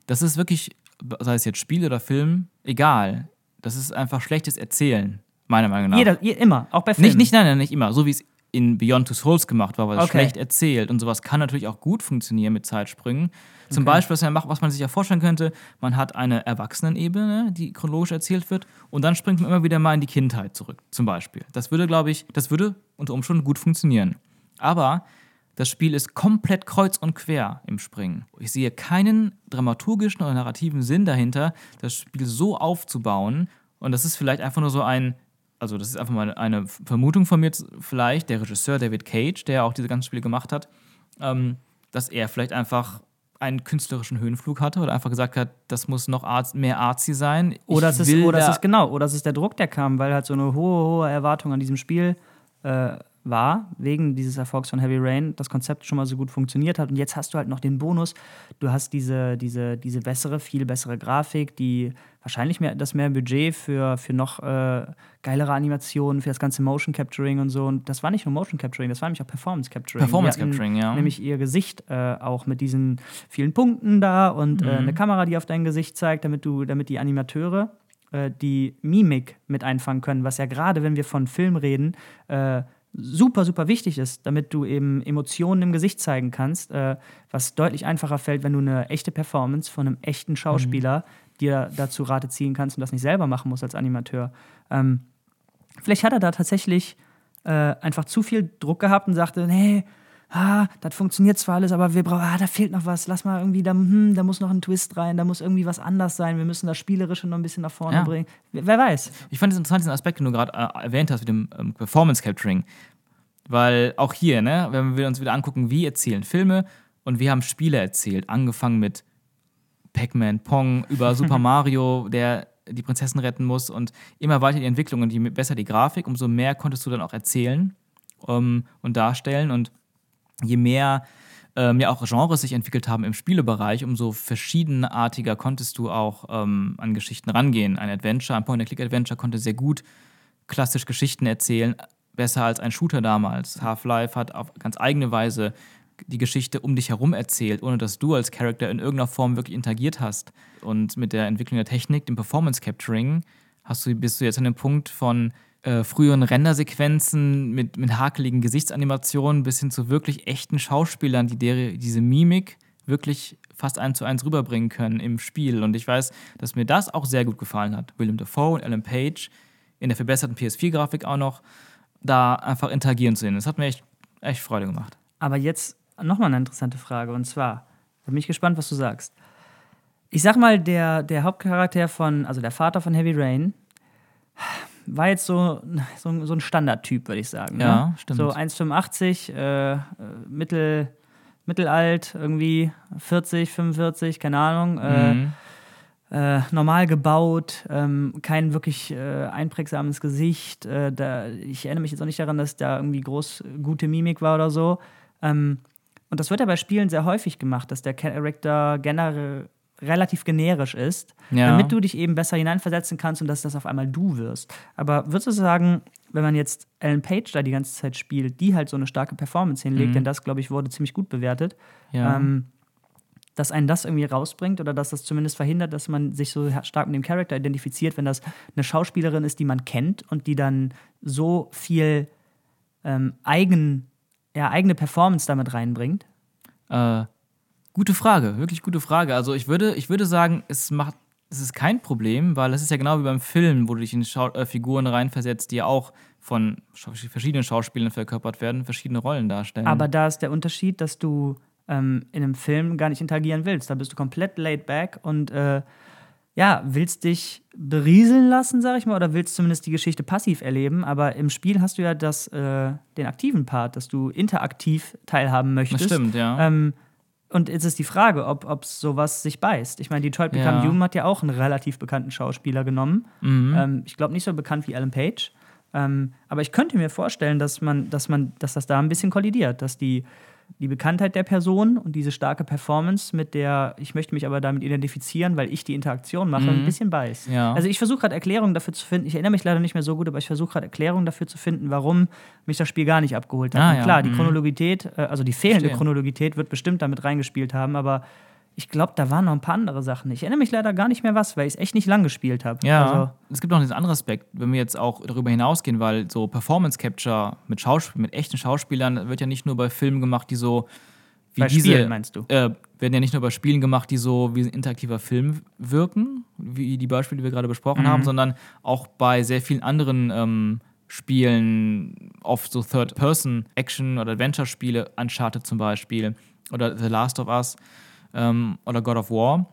das ist wirklich, sei es jetzt Spiel oder Film, egal. Das ist einfach schlechtes Erzählen, meiner Meinung nach. Jeder, je- immer, auch bei Filmen. nicht, nicht, nein, nein, nicht immer. So wie es in Beyond Two Souls gemacht war, weil es Okay. schlecht erzählt. Und sowas kann natürlich auch gut funktionieren mit Zeitsprüngen. Zum Beispiel, was man, macht, was man sich ja vorstellen könnte, man hat eine Erwachsenenebene, die chronologisch erzählt wird, und dann springt man immer wieder mal in die Kindheit zurück, zum Beispiel. Das würde, glaube ich, das würde unter Umständen gut funktionieren. Aber das Spiel ist komplett kreuz und quer im Springen. Ich sehe keinen dramaturgischen oder narrativen Sinn dahinter, das Spiel so aufzubauen. Und das ist vielleicht einfach nur so ein, also das ist einfach mal eine Vermutung von mir, vielleicht, der Regisseur David Cage, der auch diese ganzen Spiele gemacht hat, ähm, dass er vielleicht einfach einen künstlerischen Höhenflug hatte oder einfach gesagt hat, das muss noch art mehr artsy sein. Oder es ist, oder es ist genau, oder es ist der Druck, der kam, weil halt so eine hohe, hohe Erwartung an diesem Spiel äh, war, wegen dieses Erfolgs von Heavy Rain, das Konzept schon mal so gut funktioniert hat. Und jetzt hast du halt noch den Bonus, du hast diese, diese, diese bessere, viel bessere Grafik, die wahrscheinlich mehr, das mehr Budget für, für noch äh, geilere Animationen, für das ganze Motion Capturing und so. Und das war nicht nur Motion Capturing, das war nämlich auch Performance Capturing. Performance Capturing, ja. Nämlich ihr Gesicht äh, auch mit diesen vielen Punkten da und äh, Mhm. eine Kamera, die auf dein Gesicht zeigt, damit du, damit die Animateure äh, die Mimik mit einfangen können, was ja gerade, wenn wir von Film reden, äh, super, super wichtig ist, damit du eben Emotionen im Gesicht zeigen kannst, äh, was deutlich einfacher fällt, wenn du eine echte Performance von einem echten Schauspieler dir dazu Rate ziehen kannst und das nicht selber machen musst als Animateur. Ähm, vielleicht hat er da tatsächlich äh, einfach zu viel Druck gehabt und sagte, nee, ah, das funktioniert zwar alles, aber wir brauchen, ah, da fehlt noch was, lass mal irgendwie, da, hm, da muss noch ein Twist rein, da muss irgendwie was anders sein, wir müssen das Spielerische noch ein bisschen nach vorne Ja. bringen. Wer, wer weiß. Ich fand es interessant, diesen Aspekt, den du gerade äh, erwähnt hast mit dem ähm, Performance Capturing. Weil auch hier, ne, wenn wir uns wieder angucken, wie erzählen Filme und wie haben Spiele erzählt, angefangen mit Pac-Man, Pong, über (laughs) Super Mario, der die Prinzessin retten muss und immer weiter die Entwicklung und je besser die Grafik, umso mehr konntest du dann auch erzählen ähm, und darstellen und je mehr ähm, ja auch Genres sich entwickelt haben im Spielebereich, umso verschiedenartiger konntest du auch ähm, an Geschichten rangehen. Ein Adventure, ein Point-and-Click-Adventure konnte sehr gut klassisch Geschichten erzählen, besser als ein Shooter damals. Half-Life hat auf ganz eigene Weise die Geschichte um dich herum erzählt, ohne dass du als Charakter in irgendeiner Form wirklich interagiert hast. Und mit der Entwicklung der Technik, dem Performance Capturing, hast du, bist du jetzt an dem Punkt von äh, früheren Rendersequenzen mit, mit hakeligen Gesichtsanimationen bis hin zu wirklich echten Schauspielern, die der, diese Mimik wirklich fast eins zu eins rüberbringen können im Spiel. Und ich weiß, dass mir das auch sehr gut gefallen hat. William Dafoe und Alan Page in der verbesserten PS4-Grafik auch noch da einfach interagieren zu sehen. Das hat mir echt, echt Freude gemacht. Aber jetzt nochmal eine interessante Frage. Und zwar, da bin ich gespannt, was du sagst. Ich sag mal, der, der Hauptcharakter von, also der Vater von Heavy Rain, war jetzt so, so, so ein Standardtyp, würde ich sagen. Ne? Ja, stimmt. So 1,85, äh, mittel, mittelalt, irgendwie 40, 45, keine Ahnung. Äh, Mhm. äh, normal gebaut, ähm, kein wirklich äh, einprägsames Gesicht. Äh, da, ich erinnere mich jetzt auch nicht daran, dass da irgendwie groß gute Mimik war oder so. Ähm, und das wird ja bei Spielen sehr häufig gemacht, dass der Charakter generell relativ generisch ist, Ja. damit du dich eben besser hineinversetzen kannst und dass das auf einmal du wirst. Aber würdest du sagen, wenn man jetzt Ellen Page da die ganze Zeit spielt, die halt so eine starke Performance hinlegt, Mhm. denn das, glaube ich, wurde ziemlich gut bewertet, Ja. ähm, dass einen das irgendwie rausbringt oder dass das zumindest verhindert, dass man sich so stark mit dem Charakter identifiziert, wenn das eine Schauspielerin ist, die man kennt und die dann so viel ähm, eigen, ja, eigene Performance damit reinbringt. Äh, gute Frage, wirklich gute Frage. Also ich würde, ich würde sagen, es macht, es ist kein Problem, weil es ist ja genau wie beim Film, wo du dich in Schau äh, Figuren reinversetzt, die ja auch von verschiedenen Schauspielern verkörpert werden, verschiedene Rollen darstellen. Aber da ist der Unterschied, dass du ähm, in einem Film gar nicht interagieren willst. Da bist du komplett laid back und äh, ja, willst dich berieseln lassen, sag ich mal, oder willst zumindest die Geschichte passiv erleben. Aber im Spiel hast du ja das, äh, den aktiven Part, dass du interaktiv teilhaben möchtest. das stimmt, ja. Ähm, und jetzt ist die Frage, ob, ob sowas sich beißt. Ich meine, Detroit Become Ja. Human hat ja auch einen relativ bekannten Schauspieler genommen. mhm. Ähm, ich glaube nicht so bekannt wie Alan Page. Ähm, aber ich könnte mir vorstellen, dass man, dass man, dass das da ein bisschen kollidiert, dass die, die Bekanntheit der Person und diese starke Performance, mit der ich möchte mich aber damit identifizieren, weil ich die Interaktion mache, ein bisschen beißt. Ja. Also ich versuche gerade Erklärungen dafür zu finden. Ich erinnere mich leider nicht mehr so gut, aber ich versuche gerade Erklärungen dafür zu finden, warum mich das Spiel gar nicht abgeholt hat. Ah, ja. klar, die Mhm. Chronologität, äh, also die fehlende. Chronologität wird bestimmt damit reingespielt haben, aber ich glaube, da waren noch ein paar andere Sachen. Ich erinnere mich leider gar nicht mehr was, weil ich es echt nicht lang gespielt habe. Ja, Also, es gibt noch diesen anderen Aspekt, wenn wir jetzt auch darüber hinausgehen, weil so Performance Capture mit, Schausp mit echten Schauspielern wird ja nicht nur bei Filmen gemacht, die so wie Bei diese Spielen, meinst du? Äh, werden ja nicht nur bei Spielen gemacht, die so wie ein interaktiver Film wirken, wie die Beispiele, die wir gerade besprochen Mhm. haben, sondern auch bei sehr vielen anderen ähm, Spielen, oft so Third-Person-Action- oder Adventure-Spiele, Uncharted zum Beispiel oder The Last of Us ähm, oder God of War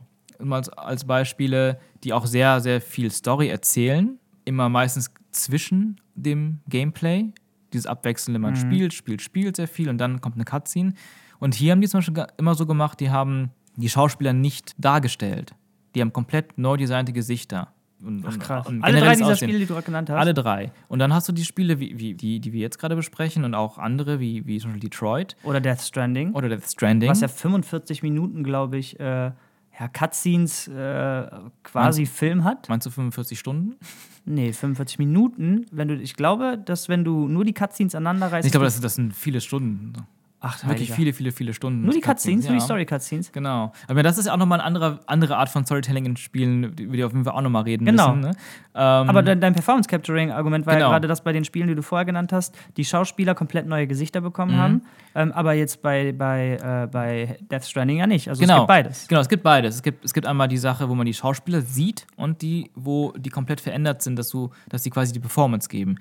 als, als Beispiele, die auch sehr, sehr viel Story erzählen, immer meistens zwischen dem Gameplay. Dieses Abwechselnde, man spielt, spielt, spielt sehr viel und dann kommt eine Cutscene. Und hier haben die zum Beispiel immer so gemacht, die haben die Schauspieler nicht dargestellt. Die haben komplett neu designte Gesichter. Und, Ach krass. und Alle drei dieser Aussehen. Spiele, die du gerade genannt hast? Alle drei. Und dann hast du die Spiele, wie, wie, die, die wir jetzt gerade besprechen und auch andere, wie, wie zum Beispiel Detroit Oder Death Stranding. oder Death Stranding. was ja 45 Minuten, glaube ich, äh, ja, Cutscenes äh, quasi Film hat. Meinst du 45 Stunden? (laughs) Nee, 45 Minuten. Wenn du, ich glaube, dass wenn du nur die Cutscenes aneinander reißt. Ich glaube, das, das sind viele Stunden. Ach, Wirklich viele, viele, viele Stunden. Nur die Cutscenes, nur die ja. Story-Cutscenes. Genau. Aber das ist ja auch nochmal eine andere, andere Art von Storytelling in Spielen, über die wir auf jeden Fall auch nochmal reden Genau. müssen. Ne? Ähm, Aber dein, Performance-Capturing-Argument war ja Genau. gerade das bei den Spielen, die du vorher genannt hast, die Schauspieler komplett neue Gesichter bekommen Mhm. haben. Ähm, aber jetzt bei, bei, äh, bei Death Stranding ja nicht. Also genau. es gibt beides. Genau, es gibt beides. Es gibt, es gibt einmal die Sache, wo man die Schauspieler sieht und die, wo die komplett verändert sind, dass, du, dass die quasi die Performance geben.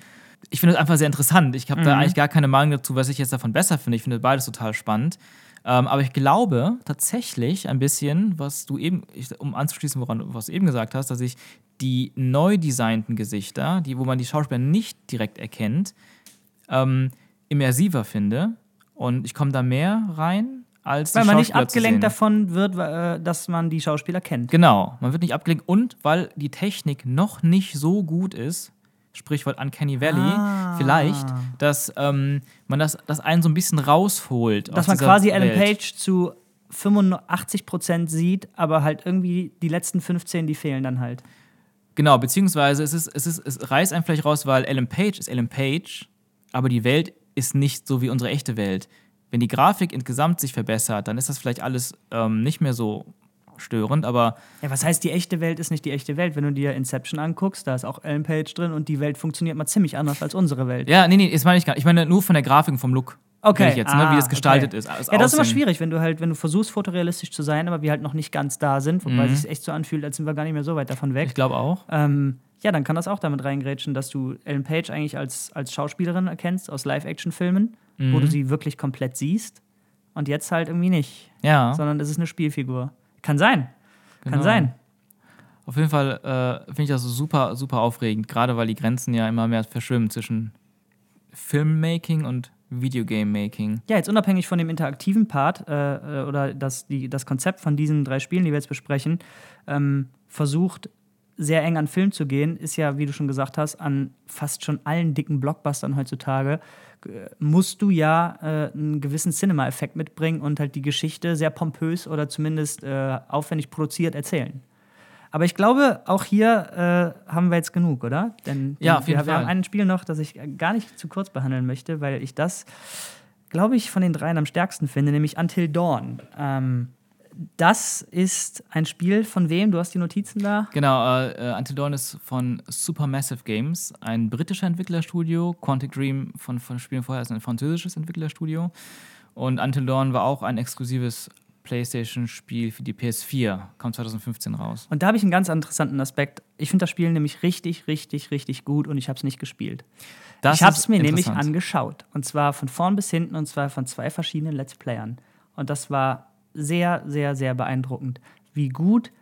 Ich finde das einfach sehr interessant. Ich habe da Mhm. eigentlich gar keine Meinung dazu, was ich jetzt davon besser finde. Ich finde beides total spannend. Ähm, aber ich glaube tatsächlich ein bisschen, was du eben, ich, um anzuschließen, woran was du eben gesagt hast, dass ich die neu designten Gesichter, die, wo man die Schauspieler nicht direkt erkennt, ähm, immersiver finde. Und ich komme da mehr rein, als Weil man nicht abgelenkt davon wird, äh, dass man die Schauspieler kennt. Genau, man wird nicht abgelenkt und weil die Technik noch nicht so gut ist, Sprichwort Uncanny Valley, Ah. vielleicht, dass ähm, man das, das einen so ein bisschen rausholt. Dass man quasi Alan. Page zu 85% sieht, aber halt irgendwie die letzten 15, die fehlen dann halt. Genau, beziehungsweise es, ist, es, ist, es reißt einen vielleicht raus, weil Alan Page ist Alan Page, aber die Welt ist nicht so wie unsere echte Welt. Wenn die Grafik insgesamt sich verbessert, dann ist das vielleicht alles ähm, nicht mehr so störend, aber Ja, was heißt, die echte Welt ist nicht die echte Welt? Wenn du dir Inception anguckst, da ist auch Alan Page drin und die Welt funktioniert mal ziemlich anders als unsere Welt. ja, nee, nee, das meine ich gar nicht. Ich meine nur von der Grafik und vom Look. Okay. Ich jetzt, ne, wie das ah, gestaltet okay. ist. Das Ja, das ist immer schwierig, wenn du halt, wenn du versuchst, fotorealistisch zu sein, aber wir halt noch nicht ganz da sind, wobei Mhm. es sich echt so anfühlt, als sind wir gar nicht mehr so weit davon weg. Ich glaube auch. Ähm, ja, dann kann das auch damit reingrätschen, dass du Ellen Page eigentlich als, als Schauspielerin erkennst aus Live-Action-Filmen, Mhm. wo du sie wirklich komplett siehst und jetzt halt irgendwie nicht, Ja. sondern es ist eine Spielfigur. Kann sein. Kann Genau. sein. Auf jeden Fall äh, finde ich das super, super aufregend, gerade weil die Grenzen ja immer mehr verschwimmen zwischen Filmmaking und Videogame-Making. Ja, jetzt unabhängig von dem interaktiven Part äh, äh, oder das, die, das Konzept von diesen drei Spielen, die wir jetzt besprechen, ähm, versucht sehr eng an Film zu gehen, ist ja, wie du schon gesagt hast, an fast schon allen dicken Blockbustern heutzutage, musst du ja äh, einen gewissen Cinema-Effekt mitbringen und halt die Geschichte sehr pompös oder zumindest äh, aufwendig produziert erzählen. Aber ich glaube, auch hier äh, haben wir jetzt genug, oder? Denn Ja, auf jeden wir, wir Fall. haben ein Spiel noch, das ich gar nicht zu kurz behandeln möchte, weil ich das, glaube ich, von den dreien am stärksten finde, nämlich Until Dawn. Ähm, das ist ein Spiel von wem? Du hast die Notizen da? Genau, äh, äh, Until Dawn ist von Supermassive Games, ein britischer Entwicklerstudio. Quantic Dream von, von Spielen vorher ist ein französisches Entwicklerstudio. Und Until Dawn war auch ein exklusives PlayStation-Spiel für die PS4. Kam 2015 raus. Und da habe ich einen ganz interessanten Aspekt. Ich finde das Spiel nämlich richtig, richtig, richtig gut und ich habe es nicht gespielt. Das ich habe es mir nämlich angeschaut. Und zwar von vorn bis hinten und zwar von zwei verschiedenen Let's Playern. Und das war sehr, sehr, sehr beeindruckend, wie gut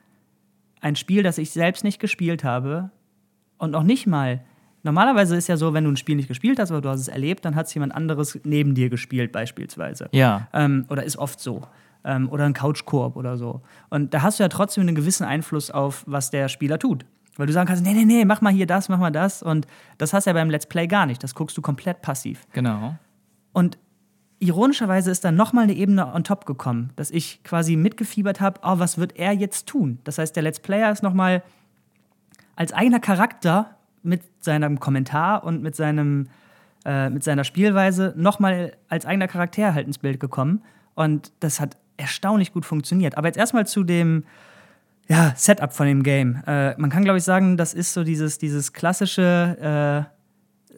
ein Spiel, das ich selbst nicht gespielt habe und noch nicht mal. Normalerweise ist ja so, wenn du ein Spiel nicht gespielt hast, aber du hast es erlebt, dann hat es jemand anderes neben dir gespielt, beispielsweise. Ja, Ähm, oder ist oft so. Ähm, oder ein Couch-Koop oder so. Und da hast du ja trotzdem einen gewissen Einfluss auf, was der Spieler tut. Weil du sagen kannst, nee, nee, nee, mach mal hier das, mach mal das. Und das hast du ja beim Let's Play gar nicht. Das guckst du komplett passiv. genau. Und ironischerweise ist dann nochmal eine Ebene on top gekommen, dass ich quasi mitgefiebert habe, oh, was wird er jetzt tun? Das heißt, der Let's Player ist nochmal als eigener Charakter mit seinem Kommentar und mit, seinem, äh, mit seiner Spielweise nochmal als eigener Charakter halt ins Bild gekommen. Und das hat erstaunlich gut funktioniert. Aber jetzt erstmal zu dem ja, Setup von dem Game. Äh, man kann, glaube ich, sagen, das ist so dieses, dieses klassische.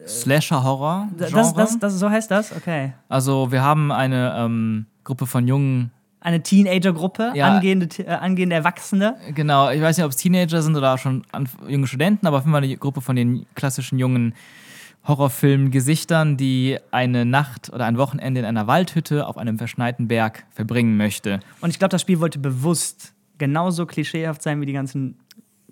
Slasher-Horror. Das, das, das, so heißt das? Okay. Also, wir haben eine ähm, Gruppe von jungen eine Teenager-Gruppe, Ja. angehende, äh, angehende Erwachsene. Genau, ich weiß nicht, ob es Teenager sind oder schon junge Studenten, aber auf jeden Fall eine Gruppe von den klassischen jungen Horrorfilm-Gesichtern, die eine Nacht oder ein Wochenende in einer Waldhütte auf einem verschneiten Berg verbringen möchte. Und ich glaube, das Spiel wollte bewusst genauso klischeehaft sein wie die ganzen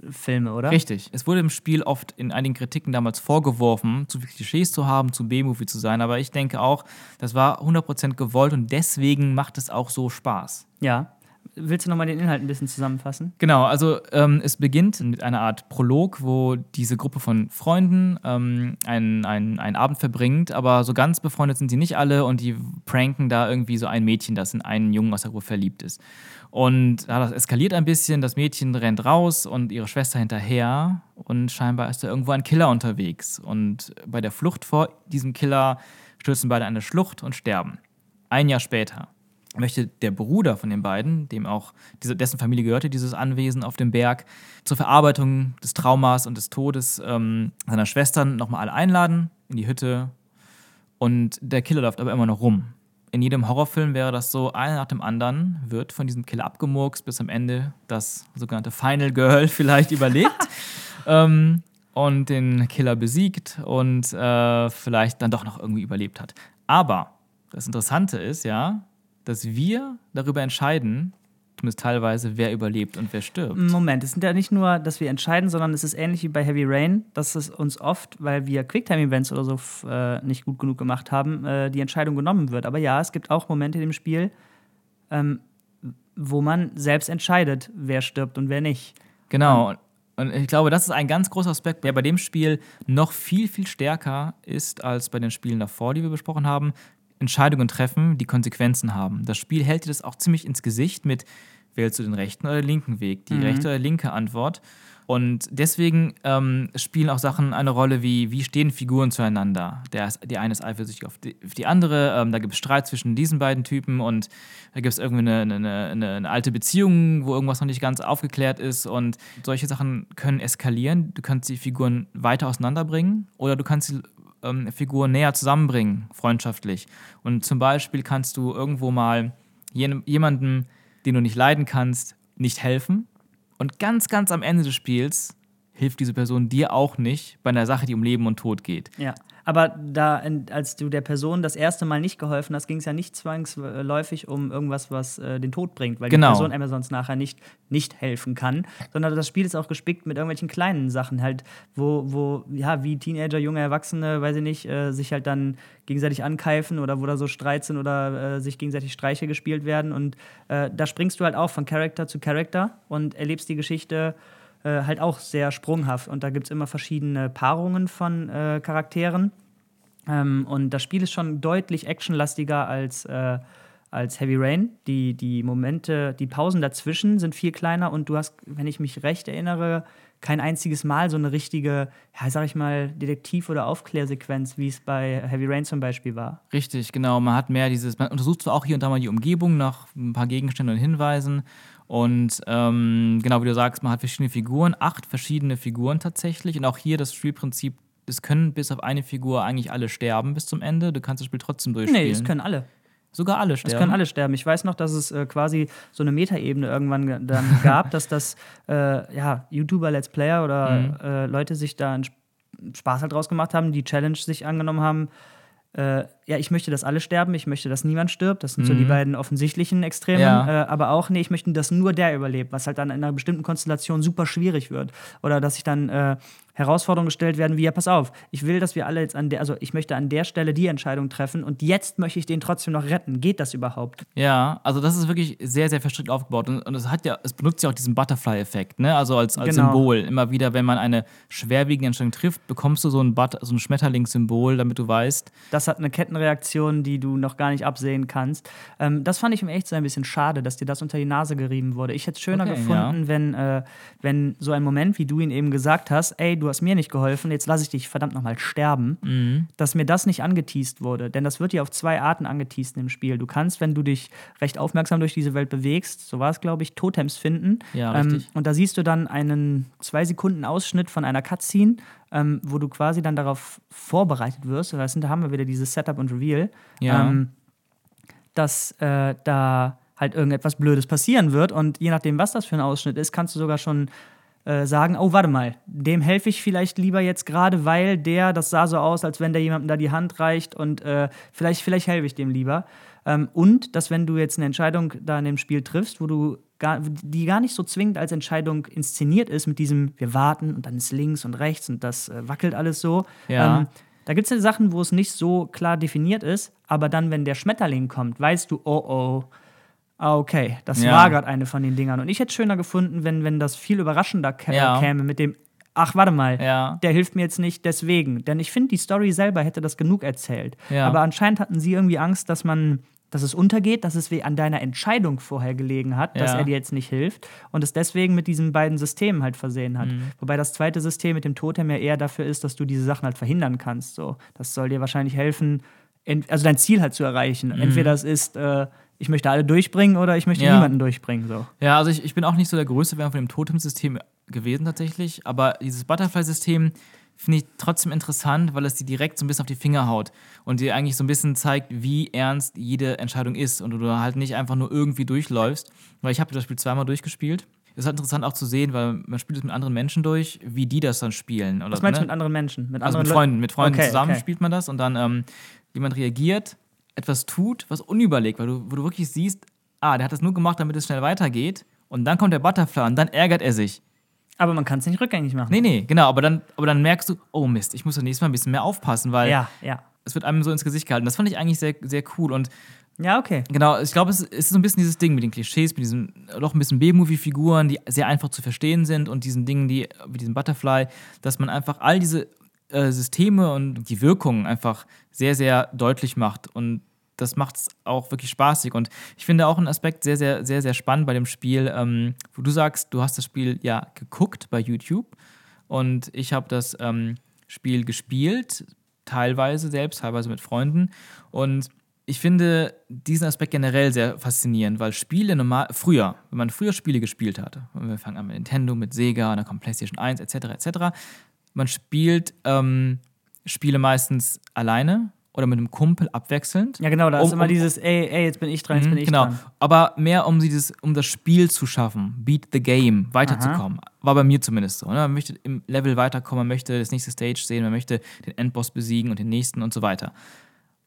Filme, oder? Richtig. Es wurde im Spiel oft in einigen Kritiken damals vorgeworfen, zu viele Klischees zu haben, zu B-Movie zu sein, aber ich denke auch, das war 100% gewollt und deswegen macht es auch so Spaß. Ja. Willst du nochmal den Inhalt ein bisschen zusammenfassen? Genau, also ähm, es beginnt mit einer Art Prolog, wo diese Gruppe von Freunden ähm, einen, einen, einen Abend verbringt, aber so ganz befreundet sind sie nicht alle und die pranken da irgendwie so ein Mädchen, das in einen Jungen aus der Gruppe verliebt ist. Und ja, das eskaliert ein bisschen, das Mädchen rennt raus und ihre Schwester hinterher und scheinbar ist da irgendwo ein Killer unterwegs. Und bei der Flucht vor diesem Killer stürzen beide eine Schlucht und sterben. Ein Jahr später möchte der Bruder von den beiden, dem auch diese, dessen Familie gehörte, dieses Anwesen auf dem Berg, zur Verarbeitung des Traumas und des Todes ähm, seiner Schwestern nochmal alle einladen in die Hütte. Und der Killer läuft aber immer noch rum. In jedem Horrorfilm wäre das so, einer nach dem anderen wird von diesem Killer abgemurkst, bis am Ende das sogenannte Final Girl (laughs) vielleicht überlebt (laughs) ähm, und den Killer besiegt und äh, vielleicht dann doch noch irgendwie überlebt hat. Aber das Interessante ist ja, dass wir darüber entscheiden, zumindest teilweise, wer überlebt und wer stirbt. Moment, es sind ja nicht nur, dass wir entscheiden, sondern es ist ähnlich wie bei Heavy Rain, dass es uns oft, weil wir Quicktime-Events oder so äh, nicht gut genug gemacht haben, äh, die Entscheidung genommen wird. Aber ja, es gibt auch Momente im Spiel, ähm, wo man selbst entscheidet, wer stirbt und wer nicht. Genau. Und ich glaube, das ist ein ganz großer Aspekt, der bei dem Spiel noch viel, viel stärker ist als bei den Spielen davor, die wir besprochen haben. Entscheidungen treffen, die Konsequenzen haben. Das Spiel hält dir das auch ziemlich ins Gesicht mit, wählst du den rechten oder den linken Weg, die rechte oder linke Antwort. Und deswegen ähm, spielen auch Sachen eine Rolle wie, wie stehen Figuren zueinander. Der, ist, die eine ist eifersüchtig auf die, auf die andere, ähm, da gibt es Streit zwischen diesen beiden Typen und da gibt es irgendwie eine, eine, eine, eine alte Beziehung, wo irgendwas noch nicht ganz aufgeklärt ist und solche Sachen können eskalieren. Du kannst die Figuren weiter auseinanderbringen oder du kannst sie ähm, Figuren näher zusammenbringen, freundschaftlich. Und zum Beispiel kannst du irgendwo mal jemandem, den du nicht leiden kannst, nicht helfen. Und ganz, ganz am Ende des Spiels hilft diese Person dir auch nicht bei einer Sache, die um Leben und Tod geht. Ja. Aber da, als du der Person das erste Mal nicht geholfen hast, ging es ja nicht zwangsläufig um irgendwas, was äh, den Tod bringt, weil genau. die Person einem sonst nachher nicht, nicht helfen kann, sondern das Spiel ist auch gespickt mit irgendwelchen kleinen Sachen halt, wo, wo ja, wie Teenager, junge Erwachsene, weiß ich nicht, äh, sich halt dann gegenseitig ankeifen oder wo da so Streit sind oder äh, sich gegenseitig Streiche gespielt werden und äh, da springst du halt auch von Charakter zu Charakter und erlebst die Geschichte äh, halt auch sehr sprunghaft. Und da gibt es immer verschiedene Paarungen von äh, Charakteren. Ähm, und das Spiel ist schon deutlich actionlastiger als, äh, als Heavy Rain. Die, die Momente, die Pausen dazwischen sind viel kleiner und du hast, wenn ich mich recht erinnere, kein einziges Mal so eine richtige, ja, sag ich mal, Detektiv- oder Aufklärsequenz, wie es bei Heavy Rain zum Beispiel war. Richtig, genau. Man hat mehr dieses, man untersucht zwar auch hier und da mal die Umgebung nach ein paar Gegenständen und Hinweisen und ähm, genau wie du sagst, man hat verschiedene Figuren, acht verschiedene Figuren tatsächlich. Und auch hier das Spielprinzip, es können bis auf eine Figur eigentlich alle sterben bis zum Ende. Du kannst das Spiel trotzdem durchspielen. Nee, es können alle. Sogar alle sterben. Es können alle sterben. Ich weiß noch, dass es äh, quasi so eine Metaebene irgendwann dann (laughs) gab, dass das äh, ja, YouTuber, Let's Player oder mhm. äh, Leute sich da einen Spaß halt draus gemacht haben, die Challenge sich angenommen haben, äh, ja, ich möchte, dass alle sterben, ich möchte, dass niemand stirbt. Das sind mhm. so die mhm. beiden offensichtlichen Extremen. Ja. Äh, aber auch, nee, ich möchte, dass nur der überlebt, was halt dann in einer bestimmten Konstellation super schwierig wird. Oder dass ich dann äh, Herausforderungen gestellt werden, wie ja, pass auf, ich will, dass wir alle jetzt an der, also ich möchte an der Stelle die Entscheidung treffen und jetzt möchte ich den trotzdem noch retten. Geht das überhaupt? Ja, also das ist wirklich sehr, sehr verstrickt aufgebaut und, und es hat ja, es benutzt ja auch diesen Butterfly-Effekt, ne? Also als, als genau. Symbol. Immer wieder, wenn man eine schwerwiegende Entscheidung trifft, bekommst du so ein, But so ein Schmetterlingssymbol, damit du weißt. Das hat eine Kettenreaktion, die du noch gar nicht absehen kannst. Ähm, das fand ich im echt so ein bisschen schade, dass dir das unter die Nase gerieben wurde. Ich hätte es schöner okay, gefunden, ja. wenn, äh, wenn so ein Moment, wie du ihn eben gesagt hast, ey, du hast mir nicht geholfen, jetzt lasse ich dich verdammt nochmal sterben, mhm. dass mir das nicht angeteased wurde. Denn das wird ja auf zwei Arten angeteased im Spiel. Du kannst, wenn du dich recht aufmerksam durch diese Welt bewegst, so war es, glaube ich, Totems finden. Ja, ähm, und da siehst du dann einen zwei Sekunden Ausschnitt von einer Cutscene, ähm, wo du quasi dann darauf vorbereitet wirst. Da haben wir wieder dieses Setup und Reveal. Ja. Ähm, dass äh, da halt irgendetwas Blödes passieren wird. Und je nachdem, was das für ein Ausschnitt ist, kannst du sogar schon äh, sagen, oh, warte mal, dem helfe ich vielleicht lieber jetzt gerade, weil der, das sah so aus, als wenn der jemandem da die Hand reicht und äh, vielleicht, vielleicht helfe ich dem lieber. Ähm, und dass wenn du jetzt eine Entscheidung da in dem Spiel triffst, wo du gar, die gar nicht so zwingend als Entscheidung inszeniert ist, mit diesem, wir warten und dann ist links und rechts und das äh, wackelt alles so. Ja. Ähm, da gibt es ja Sachen, wo es nicht so klar definiert ist, aber dann, wenn der Schmetterling kommt, weißt du, oh oh, Ah, okay, das ja. war gerade eine von den Dingern. Und ich hätte es schöner gefunden, wenn, wenn das viel überraschender kä ja. käme mit dem, ach, warte mal, ja. der hilft mir jetzt nicht deswegen. Denn ich finde, die Story selber hätte das genug erzählt. Aber anscheinend hatten sie irgendwie Angst, dass man dass es untergeht, dass es an deiner Entscheidung vorher gelegen hat, dass er dir jetzt nicht hilft und es deswegen mit diesen beiden Systemen halt versehen hat. Mhm. Wobei das zweite System mit dem Totem ja eher dafür ist, dass du diese Sachen halt verhindern kannst. So, das soll dir wahrscheinlich helfen, also dein Ziel halt zu erreichen. Mhm. Entweder es ist, äh, ich möchte alle durchbringen oder ich möchte ja. niemanden durchbringen. So. Ja, also ich, ich bin auch nicht so der größte Fan von dem Totem-System gewesen tatsächlich, aber dieses Butterfly-System finde ich trotzdem interessant, weil es dir direkt so ein bisschen auf die Finger haut und dir eigentlich so ein bisschen zeigt, wie ernst jede Entscheidung ist und du halt nicht einfach nur irgendwie durchläufst. Weil ich habe das Spiel zweimal durchgespielt. Es ist halt interessant auch zu sehen, weil man spielt es mit anderen Menschen durch, wie die das dann spielen. Oder, Was meinst du ne? mit anderen Menschen? Mit also mit Freunden. Mit Freunden okay, zusammen okay. spielt man das und dann ähm, jemand reagiert etwas tut, was unüberlegt, weil du, wo du wirklich siehst, ah, der hat das nur gemacht, damit es schnell weitergeht. Und dann kommt der Butterfly und dann ärgert er sich. Aber man kann es nicht rückgängig machen. Nee, nee, genau. Aber dann, aber dann merkst du, oh Mist, ich muss das nächste Mal ein bisschen mehr aufpassen, weil ja, ja. es wird einem so ins Gesicht gehalten. Das fand ich eigentlich sehr, sehr cool. Und ja, okay. Genau, ich glaube, es, ist so ein bisschen dieses Ding mit den Klischees, mit diesen doch ein bisschen B-Movie-Figuren, die sehr einfach zu verstehen sind und diesen Dingen, die, wie diesem Butterfly, dass man einfach all diese äh, Systeme und die Wirkungen einfach sehr, sehr deutlich macht. Und das macht es auch wirklich spaßig. Und ich finde auch einen Aspekt sehr, sehr, sehr, sehr spannend bei dem Spiel, ähm, wo du sagst, du hast das Spiel ja geguckt bei YouTube und ich habe das ähm, Spiel gespielt, teilweise selbst, teilweise mit Freunden. Und ich finde diesen Aspekt generell sehr faszinierend, weil Spiele normal, früher, wenn man früher Spiele gespielt hat, wir fangen an mit Nintendo, mit Sega, dann kommt PlayStation 1, etc., etc., man spielt ähm, spiele meistens alleine oder mit einem Kumpel abwechselnd. Ja, genau, da ist Um- immer um- dieses, ey, ey, jetzt bin ich dran, jetzt Mhm, bin ich genau. dran. Aber mehr um dieses, um das Spiel zu schaffen, beat the game, weiterzukommen. War bei mir zumindest so. Ne? Man möchte im Level weiterkommen, man möchte das nächste Stage sehen, man möchte den Endboss besiegen und den nächsten und so weiter.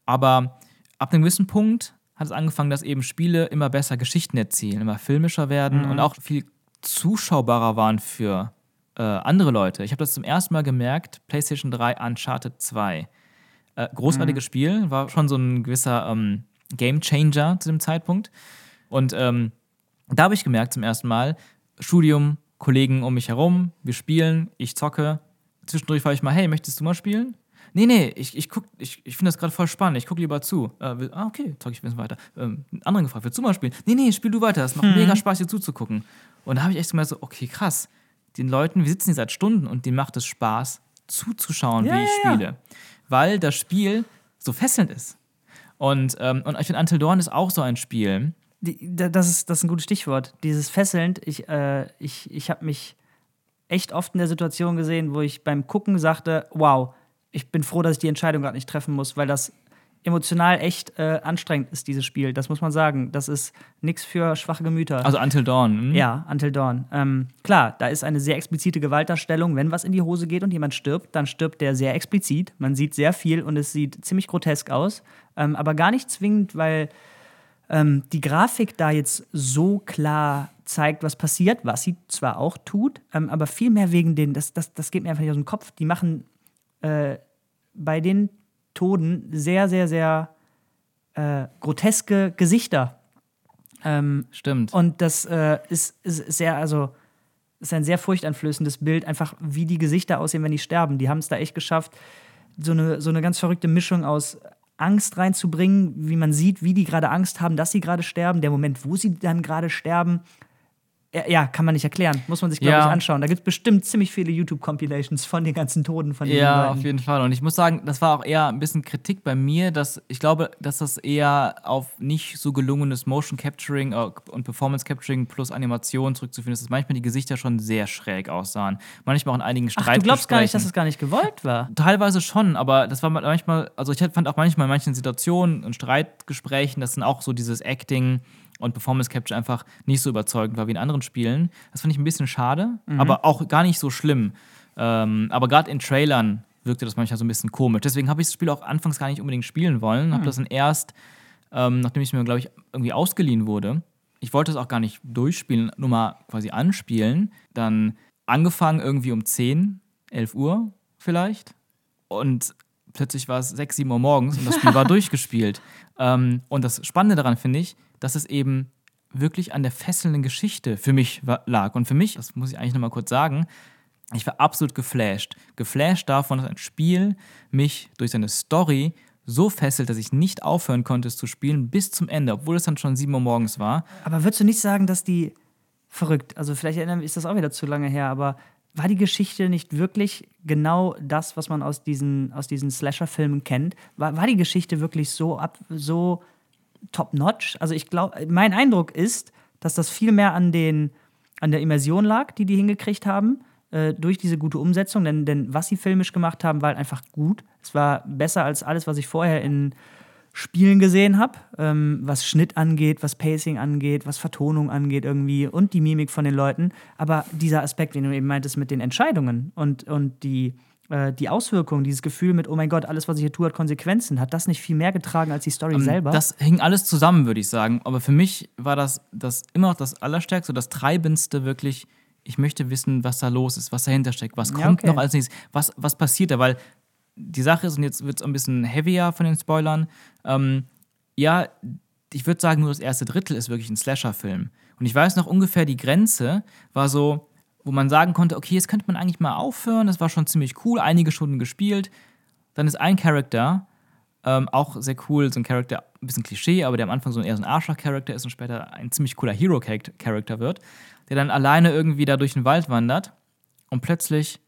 Aber ab einem gewissen Punkt hat es angefangen, dass eben Spiele immer besser Geschichten erzählen, immer filmischer werden und auch viel zuschaubarer waren für äh, andere Leute. Ich habe das zum ersten Mal gemerkt, PlayStation 3 Uncharted 2. Äh, großartiges Spiel, war schon so ein gewisser ähm, Game Changer zu dem Zeitpunkt. Und ähm, da habe ich gemerkt zum ersten Mal, Studium, Kollegen um mich herum, wir spielen, ich zocke. Zwischendurch war ich mal, hey, möchtest du mal spielen? Nee, nee, ich, ich, guck- ich, ich finde das gerade voll spannend, ich gucke lieber zu. Äh, will, ah, okay, zocke ich ein bisschen weiter. Ähm, anderen gefragt, willst du mal spielen? Nee, nee, spiel du weiter, es macht mega Spaß, dir zuzugucken. Und da habe ich echt gemerkt, so, okay, krass. Den Leuten, wir sitzen hier seit Stunden und denen macht es Spaß, zuzuschauen, Ja, wie ich ja, ja. Weil das Spiel so fesselnd ist. Und, ähm, und ich finde, Until Dawn ist auch so ein Spiel. Die, da- das, ist, das ist ein gutes Stichwort. Dieses fesselnd. Ich, äh, ich, ich habe mich echt oft in der Situation gesehen, wo ich beim Gucken sagte, wow, ich bin froh, dass ich die Entscheidung gerade nicht treffen muss, weil das emotional echt äh, anstrengend ist, dieses Spiel. Das muss man sagen. Das ist nichts für schwache Gemüter. Also Until Dawn. hm? Ja, Until Dawn. Ähm, klar, da ist eine sehr explizite Gewaltdarstellung. Wenn was in die Hose geht und jemand stirbt, dann stirbt der sehr explizit. Man sieht sehr viel und es sieht ziemlich grotesk aus. Ähm, aber gar nicht zwingend, weil ähm, die Grafik da jetzt so klar zeigt, was passiert, was sie zwar auch tut, ähm, aber vielmehr wegen den, das, das, das geht mir einfach nicht aus dem Kopf. Die machen äh, bei den Toten sehr, sehr, sehr äh, groteske Gesichter. Ähm, Stimmt. und das äh, ist, ist sehr, also ist ein sehr furchteinflößendes Bild, einfach wie die Gesichter aussehen, wenn die sterben. Die haben es da echt geschafft, so eine, so eine ganz verrückte Mischung aus Angst reinzubringen, wie man sieht, wie die gerade Angst haben, dass sie gerade sterben, der Moment, wo sie dann gerade sterben. Ja, kann man nicht erklären. Muss man sich, glaube Ja. ich, anschauen. Da gibt es bestimmt ziemlich viele YouTube-Compilations von den ganzen Toten von den Ja, Leuten. auf jeden Fall. Und ich muss sagen, das war auch eher ein bisschen Kritik bei mir, dass ich glaube, dass das eher auf nicht so gelungenes Motion Capturing äh, und Performance Capturing plus Animation zurückzuführen ist, dass manchmal die Gesichter schon sehr schräg aussahen. Manchmal auch in einigen Ach, Streitgesprächen. du glaubst gar nicht, dass es gar nicht gewollt war? Teilweise schon, aber das war manchmal, also ich fand auch manchmal in manchen Situationen und Streitgesprächen, das sind auch so dieses Acting und Performance Capture einfach nicht so überzeugend war wie in anderen Spielen. Das fand ich ein bisschen schade, aber auch gar nicht so schlimm. Ähm, aber gerade in Trailern wirkte das manchmal so ein bisschen komisch. Deswegen habe ich das Spiel auch anfangs gar nicht unbedingt spielen wollen. Habe das dann erst, ähm, nachdem es mir, glaube ich, irgendwie ausgeliehen wurde. Ich wollte es auch gar nicht durchspielen, nur mal quasi anspielen. Dann angefangen irgendwie um 10, 11 Uhr vielleicht. Und plötzlich war es 6, 7 Uhr morgens und das Spiel war (laughs) durchgespielt. Ähm, und das Spannende daran finde ich, dass es eben wirklich an der fesselnden Geschichte für mich lag. Und für mich, das muss ich eigentlich nochmal kurz sagen, ich war absolut geflasht. Geflasht davon, dass ein Spiel mich durch seine Story so fesselt, dass ich nicht aufhören konnte, es zu spielen bis zum Ende, obwohl es dann schon 7 Uhr morgens war. Aber würdest du nicht sagen, dass die verrückt, also vielleicht ist das auch wieder zu lange her, aber war die Geschichte nicht wirklich genau das, was man aus diesen, aus diesen Slasher-Filmen kennt? War, war die Geschichte wirklich so, ab, so top-notch? Also ich glaube, mein Eindruck ist, dass das viel mehr an, den, an der Immersion lag, die die hingekriegt haben, äh, durch diese gute Umsetzung. Denn, denn was sie filmisch gemacht haben, war halt einfach gut. Es war besser als alles, was ich vorher in Spielen gesehen habe, ähm, was Schnitt angeht, was Pacing angeht, was Vertonung angeht irgendwie und die Mimik von den Leuten. Aber dieser Aspekt, den du eben meintest mit den Entscheidungen und, und die, äh, die Auswirkungen, dieses Gefühl mit, oh mein Gott, alles, was ich hier tue, hat Konsequenzen, hat das nicht viel mehr getragen als die Story Ähm, selber? Das hing alles zusammen, würde ich sagen. Aber für mich war das, das immer noch das Allerstärkste, das Treibendste wirklich. Ich möchte wissen, was da los ist, was dahinter steckt, was Ja, kommt okay. noch als nächstes, was, was passiert da, weil die Sache ist, und jetzt wird es ein bisschen heavier von den Spoilern, ähm, ja, ich würde sagen, nur das erste Drittel ist wirklich ein Slasher-Film. Und ich weiß noch ungefähr, die Grenze war so, wo man sagen konnte, okay, jetzt könnte man eigentlich mal aufhören, das war schon ziemlich cool, einige Stunden gespielt. Dann ist ein Charakter, ähm, auch sehr cool, so ein Charakter, ein bisschen Klischee, aber der am Anfang so eher so ein Arschloch-Charakter ist und später ein ziemlich cooler Hero-Charakter wird, der dann alleine irgendwie da durch den Wald wandert und plötzlich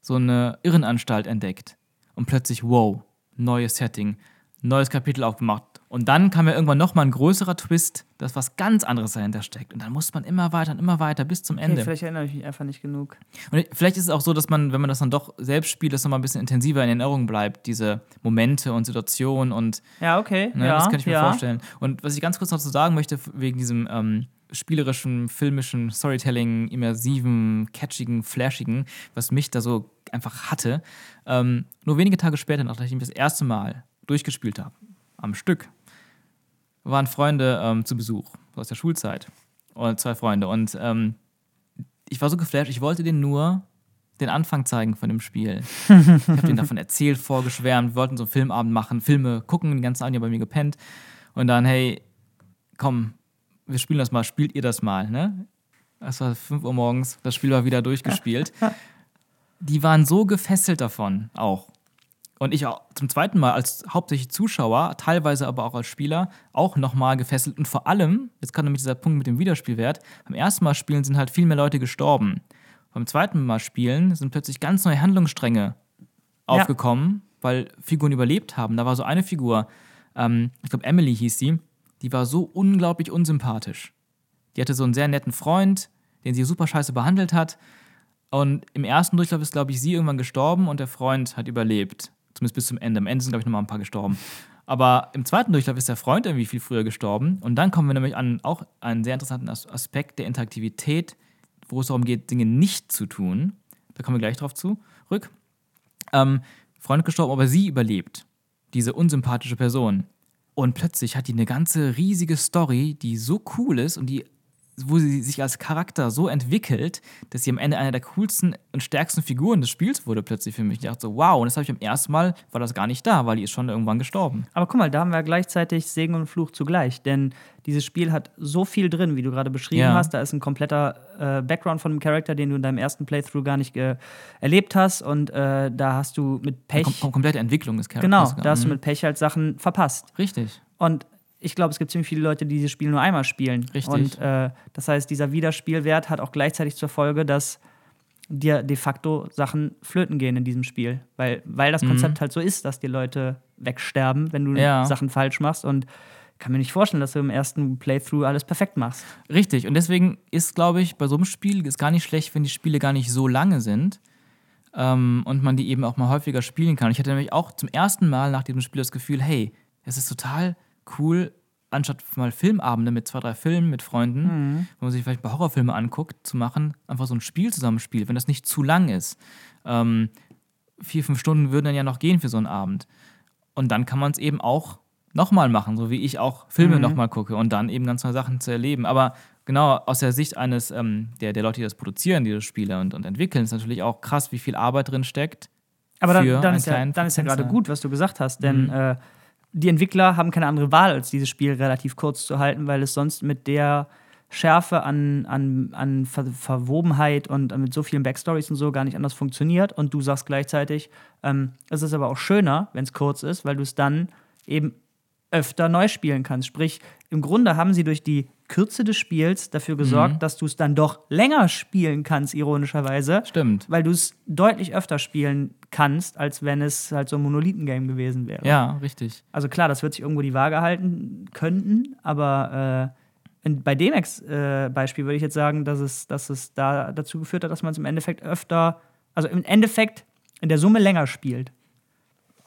so eine Irrenanstalt entdeckt. Und plötzlich, wow, neues Setting, neues Kapitel aufgemacht. Und dann kam ja irgendwann nochmal ein größerer Twist, dass was ganz anderes dahinter steckt. Und dann muss man immer weiter und immer weiter bis zum Ende. Okay, vielleicht erinnere ich mich einfach nicht genug. Und vielleicht ist es auch so, dass man, wenn man das dann doch selbst spielt, dass nochmal ein bisschen intensiver in Erinnerung bleibt, diese Momente und Situationen und Ja, okay. ne, ja, das kann ich mir ja. vorstellen. Und was ich ganz kurz noch zu sagen möchte, wegen diesem ähm, spielerischen, filmischen, Storytelling, immersiven, catchigen, flashigen, was mich da so einfach hatte, ähm, nur wenige Tage später, nachdem ich das erste Mal durchgespielt habe, am Stück, waren Freunde ähm, zu Besuch aus der Schulzeit. Und zwei Freunde. Und ähm, ich war so geflasht, ich wollte denen nur den Anfang zeigen von dem Spiel. (laughs) Ich habe denen davon erzählt, vorgeschwärmt, wir wollten so einen Filmabend machen, Filme gucken, den ganzen Abend ja bei mir gepennt. Und dann, hey, komm, wir spielen das mal, spielt ihr das mal, ne? Das war 5 Uhr morgens, das Spiel war wieder durchgespielt. (laughs) Die waren so gefesselt davon auch. Und ich auch zum zweiten Mal als hauptsächlich Zuschauer, teilweise aber auch als Spieler, auch nochmal gefesselt. Und vor allem, jetzt kommt nämlich dieser Punkt mit dem Wiederspielwert, beim ersten Mal spielen sind halt viel mehr Leute gestorben. Beim zweiten Mal spielen sind plötzlich ganz neue Handlungsstränge aufgekommen, weil Figuren überlebt haben. Da war so eine Figur, ähm, ich glaube Emily hieß sie, die war so unglaublich unsympathisch. Die hatte so einen sehr netten Freund, den sie super scheiße behandelt hat. Und im ersten Durchlauf ist, glaube ich, sie irgendwann gestorben und der Freund hat überlebt. Zumindest bis zum Ende. Am Ende sind, glaube ich, nochmal ein paar gestorben. Aber im zweiten Durchlauf ist der Freund irgendwie viel früher gestorben. Und dann kommen wir nämlich an auch einen sehr interessanten As- Aspekt der Interaktivität, wo es darum geht, Dinge nicht zu tun. Da kommen wir gleich drauf zurück. Ähm, Freund gestorben, aber sie überlebt. Diese unsympathische Person. Und plötzlich hat die eine ganze riesige Story, die so cool ist und die, wo sie sich als Charakter so entwickelt, dass sie am Ende eine der coolsten und stärksten Figuren des Spiels wurde plötzlich für mich. Ich dachte so, wow, und das habe ich am ersten Mal, war das gar nicht da, weil die ist schon irgendwann gestorben. Aber guck mal, da haben wir gleichzeitig Segen und Fluch zugleich. Denn dieses Spiel hat so viel drin, wie du gerade beschrieben Ja. hast. Da ist ein kompletter äh, Background von dem Charakter, den du in deinem ersten Playthrough gar nicht äh, erlebt hast. Und äh, da hast du mit Pech. Kom kom komplette Entwicklung des Charakters. genau, da hast du Mhm. mit Pech halt Sachen verpasst. Richtig. Und ich glaube, es gibt ziemlich viele Leute, die dieses Spiel nur einmal spielen. Richtig. Und äh, das heißt, dieser Wiederspielwert hat auch gleichzeitig zur Folge, dass dir de facto Sachen flöten gehen in diesem Spiel. Weil, weil das Konzept halt so ist, dass die Leute wegsterben, wenn du Ja. Sachen falsch machst. Und ich kann mir nicht vorstellen, dass du im ersten Playthrough alles perfekt machst. Richtig. Und deswegen ist, glaube ich, bei so einem Spiel ist gar nicht schlecht, wenn die Spiele gar nicht so lange sind ähm, und man die eben auch mal häufiger spielen kann. Ich hatte nämlich auch zum ersten Mal nach diesem Spiel das Gefühl, hey, es ist total cool, anstatt mal Filmabende mit zwei, drei Filmen mit Freunden, wo man sich vielleicht ein paar Horrorfilme anguckt, zu machen, einfach so ein Spiel zusammenspielt, wenn das nicht zu lang ist. Ähm, vier, fünf Stunden würden dann ja noch gehen für so einen Abend. Und dann kann man es eben auch nochmal machen, so wie ich auch Filme nochmal gucke und dann eben ganz neue Sachen zu erleben. Aber genau aus der Sicht eines ähm, der, der Leute, die das produzieren, diese Spiele und, und entwickeln, ist natürlich auch krass, wie viel Arbeit drin steckt. Aber dann, dann, ist, ja, dann ist ja gerade gut, was du gesagt hast, denn äh, die Entwickler haben keine andere Wahl, als dieses Spiel relativ kurz zu halten, weil es sonst mit der Schärfe an, an, an Ver Verwobenheit und mit so vielen Backstories und so gar nicht anders funktioniert. Und du sagst gleichzeitig, ähm, es ist aber auch schöner, wenn es kurz ist, weil du es dann eben öfter neu spielen kannst. Sprich, im Grunde haben sie durch die Kürze des Spiels dafür gesorgt, dass du es dann doch länger spielen kannst, ironischerweise Stimmt. weil du es deutlich öfter spielen kannst, als wenn es halt so ein Monolithengame gewesen wäre. Ja, richtig. Also klar, das wird sich irgendwo die Waage halten könnten, aber äh, bei dem Ex äh, Beispiel würde ich jetzt sagen, dass es, dass es da dazu geführt hat, dass man es im Endeffekt öfter, also im Endeffekt in der Summe länger spielt.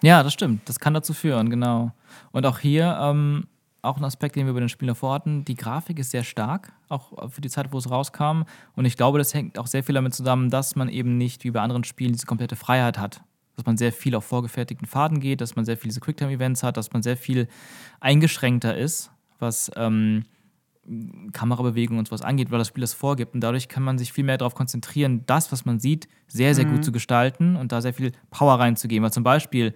Ja, das stimmt. Das kann dazu führen, genau. Und auch hier ähm, auch ein Aspekt, den wir bei den Spielen davor hatten. Die Grafik ist sehr stark, auch für die Zeit, wo es rauskam. Und ich glaube, das hängt auch sehr viel damit zusammen, dass man eben nicht wie bei anderen Spielen diese komplette Freiheit hat. Dass man sehr viel auf vorgefertigten Faden geht, dass man sehr viele diese Quicktime-Events hat, dass man sehr viel eingeschränkter ist, was ähm, Kamerabewegung und sowas angeht, weil das Spiel das vorgibt. Und dadurch kann man sich viel mehr darauf konzentrieren, das, was man sieht, sehr, sehr gut zu gestalten und da sehr viel Power reinzugeben. Weil zum Beispiel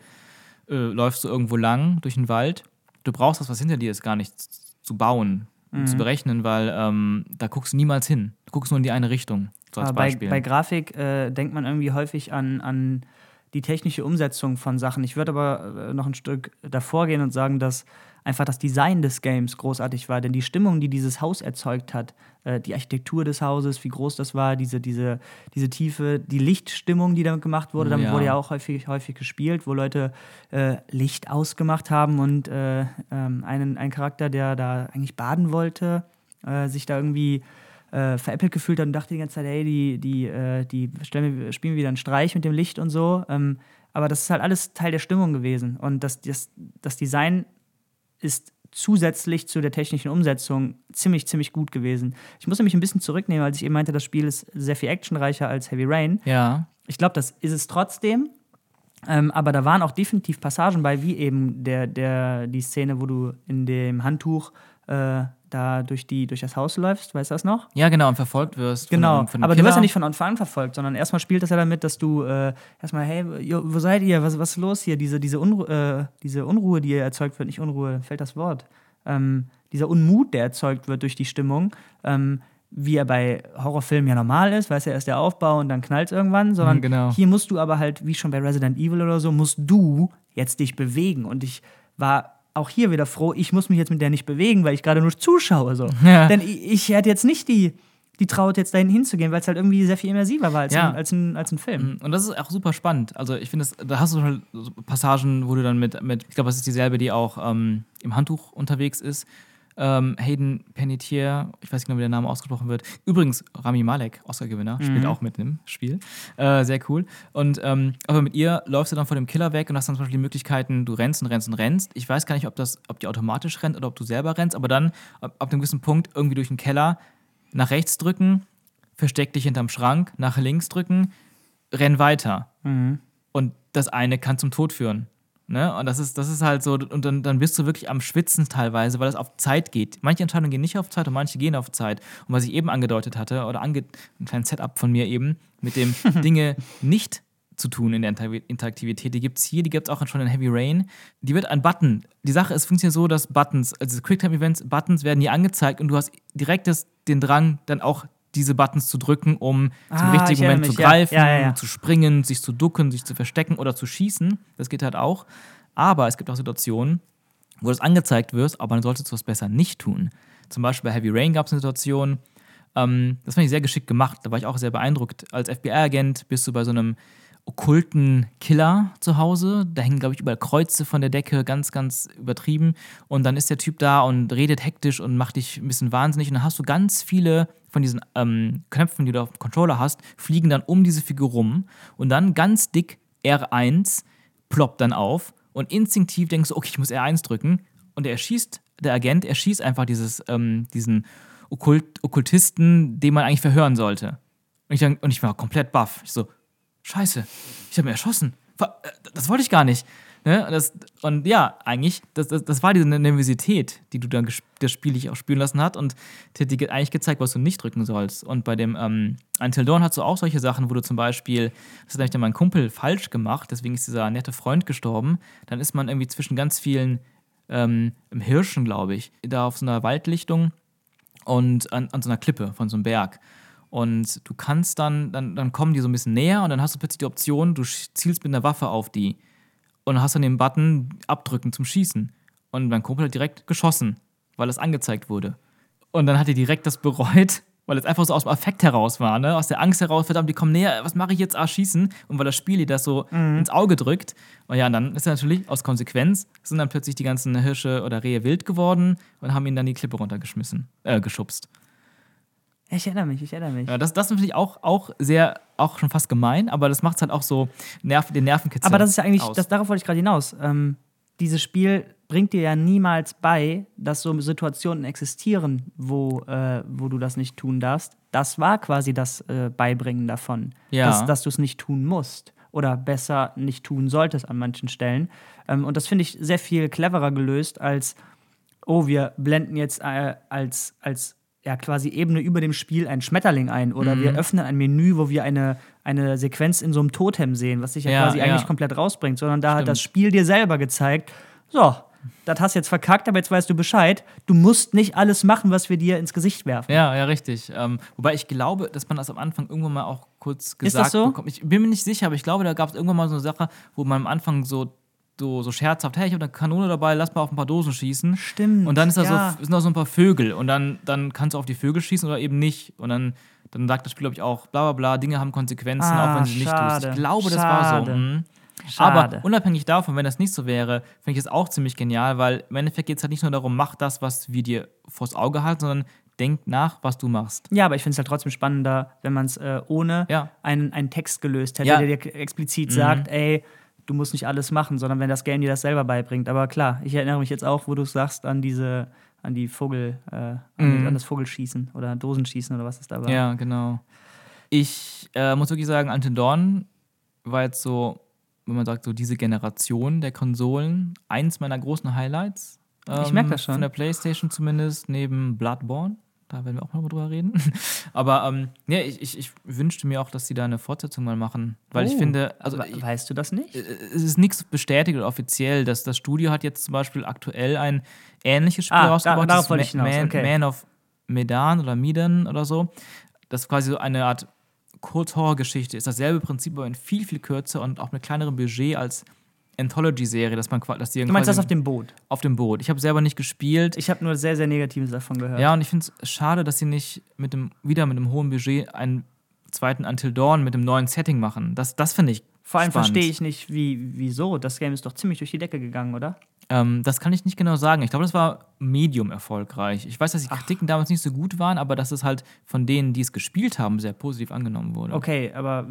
äh, läufst du irgendwo lang durch den Wald, du brauchst das, was hinter dir ist, gar nicht zu bauen, und zu berechnen, weil ähm, da guckst du niemals hin. Du guckst nur in die eine Richtung. So als Aber bei, Beispiel. bei Grafik äh, denkt man irgendwie häufig an, an die technische Umsetzung von Sachen. Ich würde aber äh, noch ein Stück davor gehen und sagen, dass einfach das Design des Games großartig war. Denn die Stimmung, die dieses Haus erzeugt hat, äh, die Architektur des Hauses, wie groß das war, diese, diese, diese Tiefe, die Lichtstimmung, die damit gemacht wurde, damit Ja. wurde ja auch häufig, häufig gespielt, wo Leute äh, Licht ausgemacht haben und äh, ähm, einen, ein Charakter, der da eigentlich baden wollte, äh, sich da irgendwie äh, veräppelt gefühlt hat und dachte die ganze Zeit, hey, die, die, äh, die stellen, wir- spielen wieder einen Streich mit dem Licht und so. Ähm, aber das ist halt alles Teil der Stimmung gewesen. Und das, das, das Design ist zusätzlich zu der technischen Umsetzung ziemlich, ziemlich gut gewesen. Ich muss nämlich ein bisschen zurücknehmen, als ich eben meinte, das Spiel ist sehr viel actionreicher als Heavy Rain. Ja. Ich glaube, das ist es trotzdem. Ähm, aber da waren auch definitiv Passagen bei, wie eben der, der, die Szene, wo du in dem Handtuch äh, da durch, die, durch das Haus läufst, weißt du das noch? Ja, genau, und verfolgt wirst. von Genau, von einem aber du wirst ja Killer. nicht von Anfang an verfolgt, sondern erstmal spielt das ja damit, dass du äh, erstmal, hey, wo seid ihr? Was, was ist los hier? Diese, diese, Unru äh, diese Unruhe, die erzeugt wird, nicht Unruhe, fällt das Wort. Ähm, dieser Unmut, der erzeugt wird durch die Stimmung, ähm, wie er bei Horrorfilmen ja normal ist, weißt du, erst der Aufbau und dann knallt irgendwann, sondern Mhm, genau. hier musst du aber halt, wie schon bei Resident Evil oder so, musst du jetzt dich bewegen. Und ich war auch hier wieder froh, ich muss mich jetzt mit der nicht bewegen, weil ich gerade nur zuschaue. So. (laughs) Ja. Denn ich, ich hätte jetzt nicht die, die Traut, jetzt dahin hinzugehen, weil es halt irgendwie sehr viel immersiver war als, Ja. ein, als, ein, als ein Film. Und das ist auch super spannend. Also ich finde, das- da hast du schon Passagen, wo du dann mit, mit ich glaube, das ist dieselbe, die auch ähm, im Handtuch unterwegs ist. Ähm, Hayden Panettiere, ich weiß nicht genau, wie der Name ausgesprochen wird. Übrigens, Rami Malek, Oscar-Gewinner, spielt auch mit im Spiel. Äh, sehr cool. Und ähm, aber mit ihr läufst du dann vor dem Killer weg und hast dann zum Beispiel die Möglichkeiten, du rennst und rennst und rennst. Ich weiß gar nicht, ob, das, ob die automatisch rennt oder ob du selber rennst, aber dann ab, ab einem gewissen Punkt irgendwie durch den Keller nach rechts drücken, versteck dich hinterm Schrank, nach links drücken, renn weiter. Und das eine kann zum Tod führen. Ne? Und das ist, das ist halt so, und dann, dann bist du wirklich am Schwitzen teilweise, weil es auf Zeit geht. Manche Entscheidungen gehen nicht auf Zeit und manche gehen auf Zeit. Und was ich eben angedeutet hatte, oder ange ein kleines Setup von mir eben, mit dem (laughs) Dinge nicht zu tun in der Inter Interaktivität. Die gibt es hier, die gibt es auch schon in Heavy Rain. Die wird ein Button. Die Sache ist, funktioniert so, dass Buttons, also Quicktime-Events, Buttons werden hier angezeigt und du hast direkt das, den Drang, dann auch diese Buttons zu drücken, um zum Ah, richtigen ich erinnere Moment zu mich, ja. greifen, Ja, ja, ja. zu springen, sich zu ducken, sich zu verstecken oder zu schießen. Das geht halt auch. Aber es gibt auch Situationen, wo das angezeigt wird, aber dann solltest du es besser nicht tun. Zum Beispiel bei Heavy Rain gab es eine Situation, ähm, das fand ich sehr geschickt gemacht, da war ich auch sehr beeindruckt. Als FBI-Agent bist du bei so einem okkulten Killer zu Hause. Da hängen, glaube ich, überall Kreuze von der Decke, ganz, ganz übertrieben. Und dann ist der Typ da und redet hektisch und macht dich ein bisschen wahnsinnig. Und dann hast du ganz viele von diesen ähm, Knöpfen, die du auf dem Controller hast, fliegen dann um diese Figur rum. Und dann ganz dick R1 ploppt dann auf. Und instinktiv denkst du, okay, ich muss R1 drücken. Und er erschießt, der Agent erschießt einfach dieses, ähm, diesen Okkult, Okkultisten, den man eigentlich verhören sollte. Und ich, dann, und ich war komplett baff. Ich so, Scheiße, ich habe mir erschossen. Äh, Das wollte ich gar nicht. Ne? Und Das, und ja, eigentlich, das, das, das war diese Nervosität, die du dann das Spiel dich auch spüren lassen hat und die hat dir eigentlich gezeigt, was du nicht drücken sollst. Und bei dem ähm, Until Dawn hast du auch solche Sachen, wo du zum Beispiel, das hat nämlich dann mein Kumpel falsch gemacht, deswegen ist dieser nette Freund gestorben. Dann ist man irgendwie zwischen ganz vielen ähm, Hirschen, glaube ich, da auf so einer Waldlichtung und an, an so einer Klippe von so einem Berg. Und du kannst dann, dann, dann kommen die so ein bisschen näher und dann hast du plötzlich die Option, du zielst mit einer Waffe auf die und hast dann den Button abdrücken zum Schießen. Und mein Kumpel hat direkt geschossen, weil es angezeigt wurde. Und dann hat er direkt das bereut, (laughs) weil es einfach so aus dem Affekt heraus war, ne? aus der Angst heraus, verdammt, die kommen näher, was mache ich jetzt? Ah, schießen. Und weil das Spiel dir das so ins Auge drückt. Und ja, und dann ist er natürlich aus Konsequenz, sind dann plötzlich die ganzen Hirsche oder Rehe wild geworden und haben ihn dann die Klippe runtergeschmissen, äh, geschubst. Ich erinnere mich, ich erinnere mich. Ja, das, das ist natürlich auch, auch sehr, auch schon fast gemein, aber das macht es halt auch so Nerv, den Nervenkitzel. Aber das ist ja eigentlich, aus. das, darauf wollte ich gerade hinaus. Ähm, dieses Spiel bringt dir ja niemals bei, dass so Situationen existieren, wo, äh, wo du das nicht tun darfst. Das war quasi das äh, Beibringen davon, Ja. dass, dass du es nicht tun musst oder besser nicht tun solltest an manchen Stellen. Ähm, und das finde ich sehr viel cleverer gelöst als, oh, wir blenden jetzt äh, als, als ja, quasi Ebene über dem Spiel einen Schmetterling ein oder Mhm. wir öffnen ein Menü, wo wir eine, eine Sequenz in so einem Totem sehen, was sich ja, Ja, quasi ja. eigentlich komplett rausbringt, sondern da hat Stimmt. das Spiel dir selber gezeigt, so, das hast jetzt verkackt, aber jetzt weißt du Bescheid, du musst nicht alles machen, was wir dir ins Gesicht werfen. Ja, ja, richtig. Ähm, wobei ich glaube, dass man das am Anfang irgendwann mal auch kurz das gesagt so? bekommen. Ich bin mir nicht sicher, aber ich glaube, da gab es irgendwann mal so eine Sache, wo man am Anfang so, so, so scherzhaft, hey, ich habe eine Kanone dabei, lass mal auf ein paar Dosen schießen. Stimmt, Und dann ist da ja. so, sind da so ein paar Vögel und dann, dann kannst du auf die Vögel schießen oder eben nicht. Und dann, dann sagt das Spiel, glaube ich, auch, bla bla bla, Dinge haben Konsequenzen, Ah, auch wenn sie nicht tust. schade. Ich glaube, das war so. Schade. mhm. Schade. Aber unabhängig davon, wenn das nicht so wäre, finde ich es auch ziemlich genial, weil im Endeffekt geht es halt nicht nur darum, mach das, was wir dir vors Auge halten, sondern denk nach, was du machst. Ja, aber ich finde es halt trotzdem spannender, wenn man es äh, ohne Ja. einen, einen Text gelöst hätte, Ja. Mhm. der dir explizit sagt, ey, du musst nicht alles machen, sondern wenn das Game dir das selber beibringt. Aber klar, ich erinnere mich jetzt auch, wo du sagst, an diese, an die Vogel, äh, an, Mhm. an das Vogelschießen oder Dosenschießen oder was es da war. Ja, genau. Ich äh, muss wirklich sagen, Until Dawn war jetzt so, wenn man sagt, so diese Generation der Konsolen, eins meiner großen Highlights. Ich merk das schon. Von der Playstation zumindest, neben Bloodborne. Da werden wir auch mal drüber reden. (laughs) Aber ähm, ja, ich, ich, ich wünschte mir auch, dass sie da eine Fortsetzung mal machen. Weil ich Oh. finde, also ich, weißt du das nicht? es ist nichts bestätigt oder offiziell. dass das Studio hat jetzt zum Beispiel aktuell ein ähnliches Spiel Ah, da- rausgebracht. darauf das ich Man, okay. Man of Medan oder Medan oder so. Das ist quasi so eine Art Kurzhorror-Geschichte. Ist dasselbe Prinzip, aber in viel, viel kürzer und auch mit kleinerem Budget als Anthology-Serie, dass man dass die Du meinst das auf dem Boot? auf dem Boot. Ich habe selber nicht gespielt. Ich habe nur sehr, sehr Negatives davon gehört. Ja, und ich finde es schade, dass sie nicht mit dem, wieder mit einem hohen Budget einen zweiten Until Dawn mit einem neuen Setting machen. Das, das finde ich. Vor allem verstehe ich nicht, wie, wieso. Das Game ist doch ziemlich durch die Decke gegangen, oder? Ähm, das kann ich nicht genau sagen. Ich glaube, das war medium erfolgreich. Ich weiß, dass die Kritiken damals nicht so gut waren, aber dass es halt von denen, die es gespielt haben, sehr positiv angenommen wurde. Okay, aber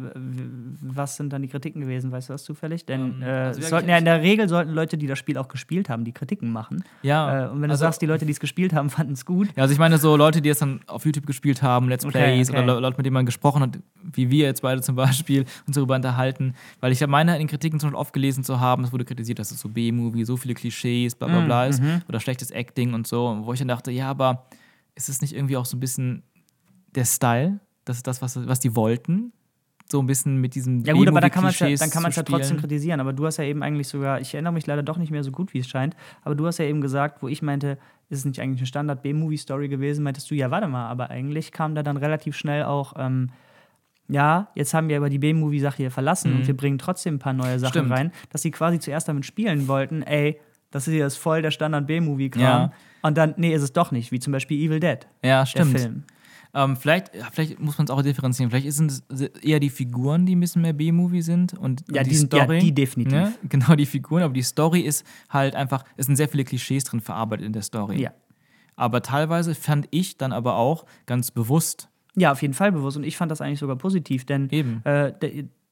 was sind dann die Kritiken gewesen? Weißt du das zufällig? Denn Ähm, äh, also ja, sollten ja in der Regel sollten Leute, die das Spiel auch gespielt haben, die Kritiken machen. Ja, Äh, und wenn du also- sagst, die Leute, die es gespielt haben, (laughs) fanden es gut. Ja, also ich meine so Leute, die es dann auf YouTube gespielt haben, Let's Okay, Plays okay. oder Le- Leute, mit denen man gesprochen hat, wie wir jetzt beide zum Beispiel, uns darüber unterhalten. Weil ich meine in Kritiken zum Beispiel oft gelesen zu haben, es wurde kritisiert, dass es so B-Movie, so viele Klischees, bla Mm, bla bla ist mhm. oder schlechtes Acting und so, wo ich dann dachte, ja, aber ist es nicht irgendwie auch so ein bisschen der Style? Das ist das, was, was die wollten? So ein bisschen mit diesem Ja gut, aber da kann ja, dann kann man es ja trotzdem kritisieren. Aber du hast ja eben eigentlich sogar, ich erinnere mich leider doch nicht mehr so gut, wie es scheint, aber du hast ja eben gesagt, wo ich meinte, ist es nicht eigentlich eine Standard-B-Movie-Story gewesen, meintest du, ja, warte mal, aber eigentlich kam da dann relativ schnell auch, ähm, ja, jetzt haben wir aber die B-Movie-Sache hier verlassen und wir bringen trotzdem ein paar neue Sachen Mhm. Stimmt. rein, dass sie quasi zuerst damit spielen wollten, ey, das ist hier das voll der Standard-B-Movie-Kram. Ja. Und dann, nee, ist es doch nicht, wie zum Beispiel Evil Dead, Ja, der stimmt. Film. Ähm, vielleicht, ja, vielleicht muss man es auch differenzieren. Vielleicht sind es eher die Figuren, die ein bisschen mehr B-Movie sind und, Ja, und die sind- ja, die definitiv. Ne? (laughs) Genau, die Figuren, aber die Story ist halt einfach, es sind sehr viele Klischees drin verarbeitet in der Story. Ja. Aber teilweise fand ich dann aber auch ganz bewusst, Ja, auf jeden Fall bewusst. Und ich fand das eigentlich sogar positiv, denn Eben. Äh,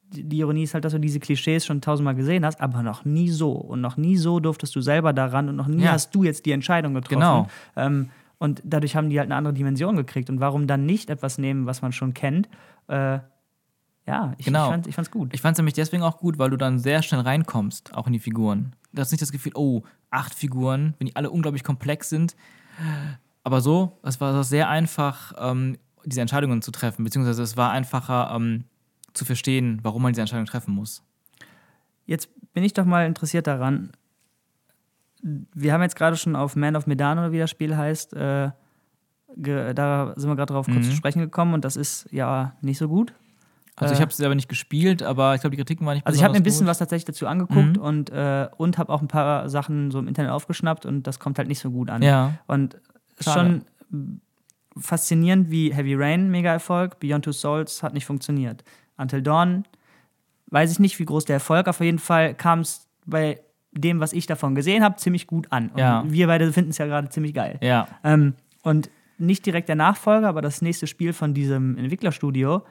die Ironie ist halt, dass du diese Klischees schon tausendmal gesehen hast, aber noch nie so. Und noch nie so durftest du selber daran und noch nie Ja. hast du jetzt die Entscheidung getroffen. Genau. Ähm, und dadurch haben die halt eine andere Dimension gekriegt. Und warum dann nicht etwas nehmen, was man schon kennt? Äh, ja, ich, Genau. ich, fand, ich fand's gut. ich fand es nämlich deswegen auch gut, weil du dann sehr schnell reinkommst, auch in die Figuren. Du hast nicht das Gefühl, oh, acht Figuren, wenn die alle unglaublich komplex sind. Aber so, es war sehr einfach, ähm, diese Entscheidungen zu treffen, beziehungsweise es war einfacher ähm, zu verstehen, warum man diese Entscheidung treffen muss. Jetzt bin ich doch mal interessiert daran. Wir haben jetzt gerade schon auf Man of Medan oder wie das Spiel heißt, äh, da sind wir gerade drauf kurz Mhm. zu sprechen gekommen und das ist ja nicht so gut. Also Äh, ich habe es selber nicht gespielt, aber ich glaube, die Kritiken waren nicht Also ich habe mir ein bisschen besonders was tatsächlich dazu angeguckt Mhm. und, äh, und habe auch ein paar Sachen so im Internet aufgeschnappt und das kommt halt nicht so gut an. gut. Ja, Und es ist Schade. schon faszinierend wie Heavy Rain, mega Erfolg, Beyond Two Souls hat nicht funktioniert. Until Dawn, weiß ich nicht, wie groß der Erfolg, auf jeden Fall kam es bei dem, was ich davon gesehen habe, ziemlich gut an. Und Ja. wir beide finden es ja gerade ziemlich geil. ja. Ähm, und nicht direkt der Nachfolger, aber das nächste Spiel von diesem Entwicklerstudio,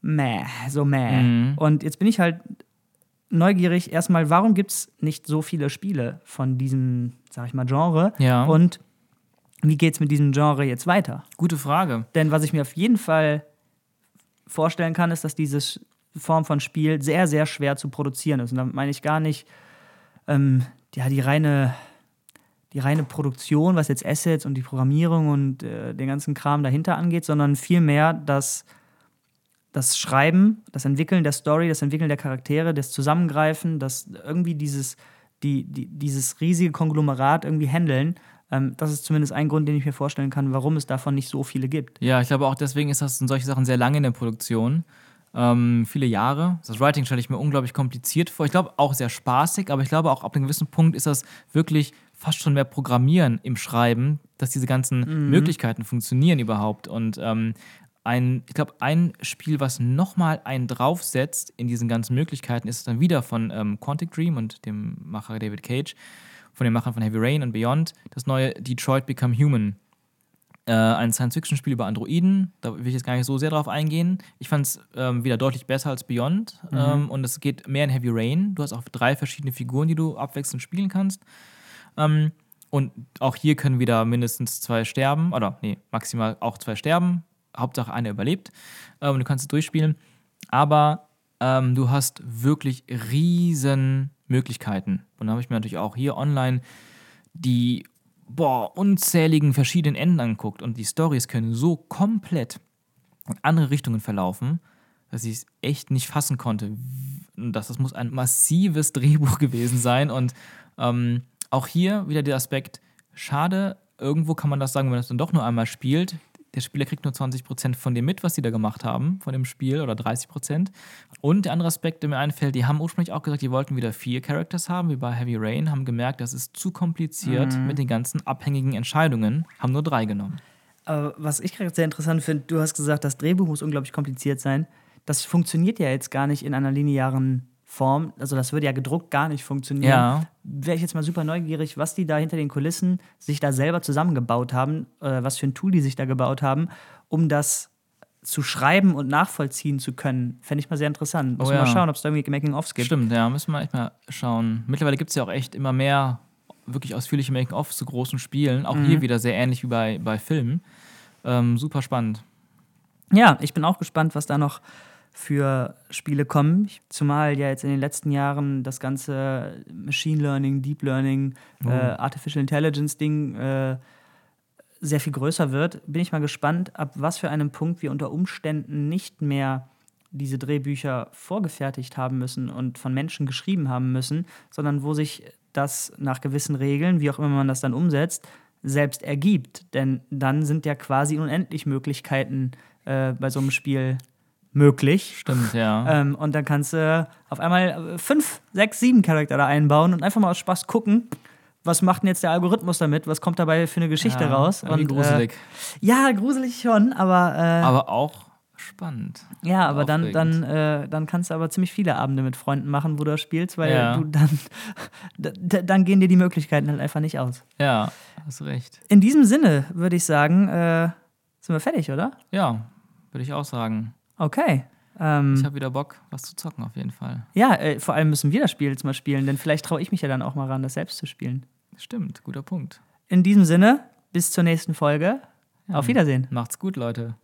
meh, so meh. Mhm. Und jetzt bin ich halt neugierig, erstmal, warum gibt es nicht so viele Spiele von diesem, sag ich mal, Genre? Ja. Und wie geht es mit diesem Genre jetzt weiter? Gute Frage. Denn was ich mir auf jeden Fall vorstellen kann, ist, dass diese Form von Spiel sehr, sehr schwer zu produzieren ist. Und damit meine ich gar nicht ähm, ja, die reine die reine Produktion, was jetzt Assets und die Programmierung und äh, den ganzen Kram dahinter angeht, sondern vielmehr das, das Schreiben, das Entwickeln der Story, das Entwickeln der Charaktere, das Zusammengreifen, das irgendwie dieses, die, die, dieses riesige Konglomerat irgendwie handeln. Ähm, das ist zumindest ein Grund, den ich mir vorstellen kann, warum es davon nicht so viele gibt. Ja, ich glaube auch deswegen ist das sind solche Sachen sehr lange in der Produktion. ähm, viele Jahre. Das Writing stelle ich mir unglaublich kompliziert vor. Ich glaube auch sehr spaßig, aber ich glaube auch ab einem gewissen Punkt ist das wirklich fast schon mehr Programmieren im Schreiben, dass diese ganzen mhm. Möglichkeiten funktionieren überhaupt. Und ähm, ein, ich glaube, ein Spiel, was nochmal einen draufsetzt in diesen ganzen Möglichkeiten, ist dann wieder von ähm, Quantic Dream und dem Macher David Cage, von den Machern von Heavy Rain und Beyond, das neue Detroit Become Human. Äh, ein Science-Fiction-Spiel über Androiden. Da will ich jetzt gar nicht so sehr drauf eingehen. Ich fand es ähm, wieder deutlich besser als Beyond. Mhm. Ähm, und es geht mehr in Heavy Rain. Du hast auch drei verschiedene Figuren, die du abwechselnd spielen kannst. Ähm, und auch hier können wieder mindestens zwei sterben. Oder nee, maximal auch zwei sterben. Hauptsache einer überlebt. Ähm, du kannst es durchspielen. Aber ähm, du hast wirklich riesen Möglichkeiten. Und da habe ich mir natürlich auch hier online die boah, unzähligen verschiedenen Enden anguckt und die Stories können so komplett in andere Richtungen verlaufen, dass ich es echt nicht fassen konnte. Das, das muss ein massives (laughs) Drehbuch gewesen sein und ähm, auch hier wieder der Aspekt, schade, irgendwo kann man das sagen, wenn man das dann doch nur einmal spielt, der Spieler kriegt nur 20% von dem mit, was die da gemacht haben, von dem Spiel, oder 30%. Und der andere Aspekt, der mir einfällt, die haben ursprünglich auch gesagt, die wollten wieder vier Characters haben, wie bei Heavy Rain, haben gemerkt, das ist zu kompliziert mhm. mit den ganzen abhängigen Entscheidungen, haben nur drei genommen. Aber was ich gerade sehr interessant finde, du hast gesagt, das Drehbuch muss unglaublich kompliziert sein. Das funktioniert ja jetzt gar nicht in einer linearen Form, also das würde ja gedruckt gar nicht funktionieren. Ja. Wäre ich jetzt mal super neugierig, was die da hinter den Kulissen sich da selber zusammengebaut haben, äh, was für ein Tool die sich da gebaut haben, um das zu schreiben und nachvollziehen zu können. Fände ich mal sehr interessant. Müssen oh, wir ja. mal schauen, ob es da irgendwie Making-ofs gibt. Stimmt, ja, müssen wir echt mal schauen. Mittlerweile gibt es ja auch echt immer mehr wirklich ausführliche Making-ofs zu großen Spielen. Auch mhm. hier wieder sehr ähnlich wie bei, bei Filmen. Ähm, super spannend. Ja, ich bin auch gespannt, was da noch für Spiele kommen. Zumal ja jetzt in den letzten Jahren das ganze Machine Learning, Deep Learning, oh. äh, Artificial Intelligence Ding äh, sehr viel größer wird. Bin ich mal gespannt, ab was für einem Punkt wir unter Umständen nicht mehr diese Drehbücher vorgefertigt haben müssen und von Menschen geschrieben haben müssen, sondern wo sich das nach gewissen Regeln, wie auch immer man das dann umsetzt, selbst ergibt. Denn dann sind ja quasi unendlich Möglichkeiten äh, bei so einem Spiel möglich. Stimmt, ja. Ähm, und dann kannst du auf einmal fünf, sechs, sieben Charakter da einbauen und einfach mal aus Spaß gucken, was macht denn jetzt der Algorithmus damit? Was kommt dabei für eine Geschichte ja, raus? Und, gruselig. Äh, ja, gruselig schon, aber. Äh, aber auch spannend. Ja, aber dann, dann, äh, dann kannst du aber ziemlich viele Abende mit Freunden machen, wo du das spielst, weil ja. du dann. (laughs) dann gehen dir die Möglichkeiten halt einfach nicht aus. Ja, hast recht. In diesem Sinne würde ich sagen, äh, sind wir fertig, oder? Ja, würde ich auch sagen. Okay. Ähm, ich habe wieder Bock, was zu zocken, auf jeden Fall. Ja, äh, vor allem müssen wir das Spiel jetzt mal spielen, denn vielleicht traue ich mich ja dann auch mal ran, das selbst zu spielen. Stimmt, guter Punkt. In diesem Sinne, bis zur nächsten Folge. Ja, Auf Wiedersehen. Macht's gut, Leute.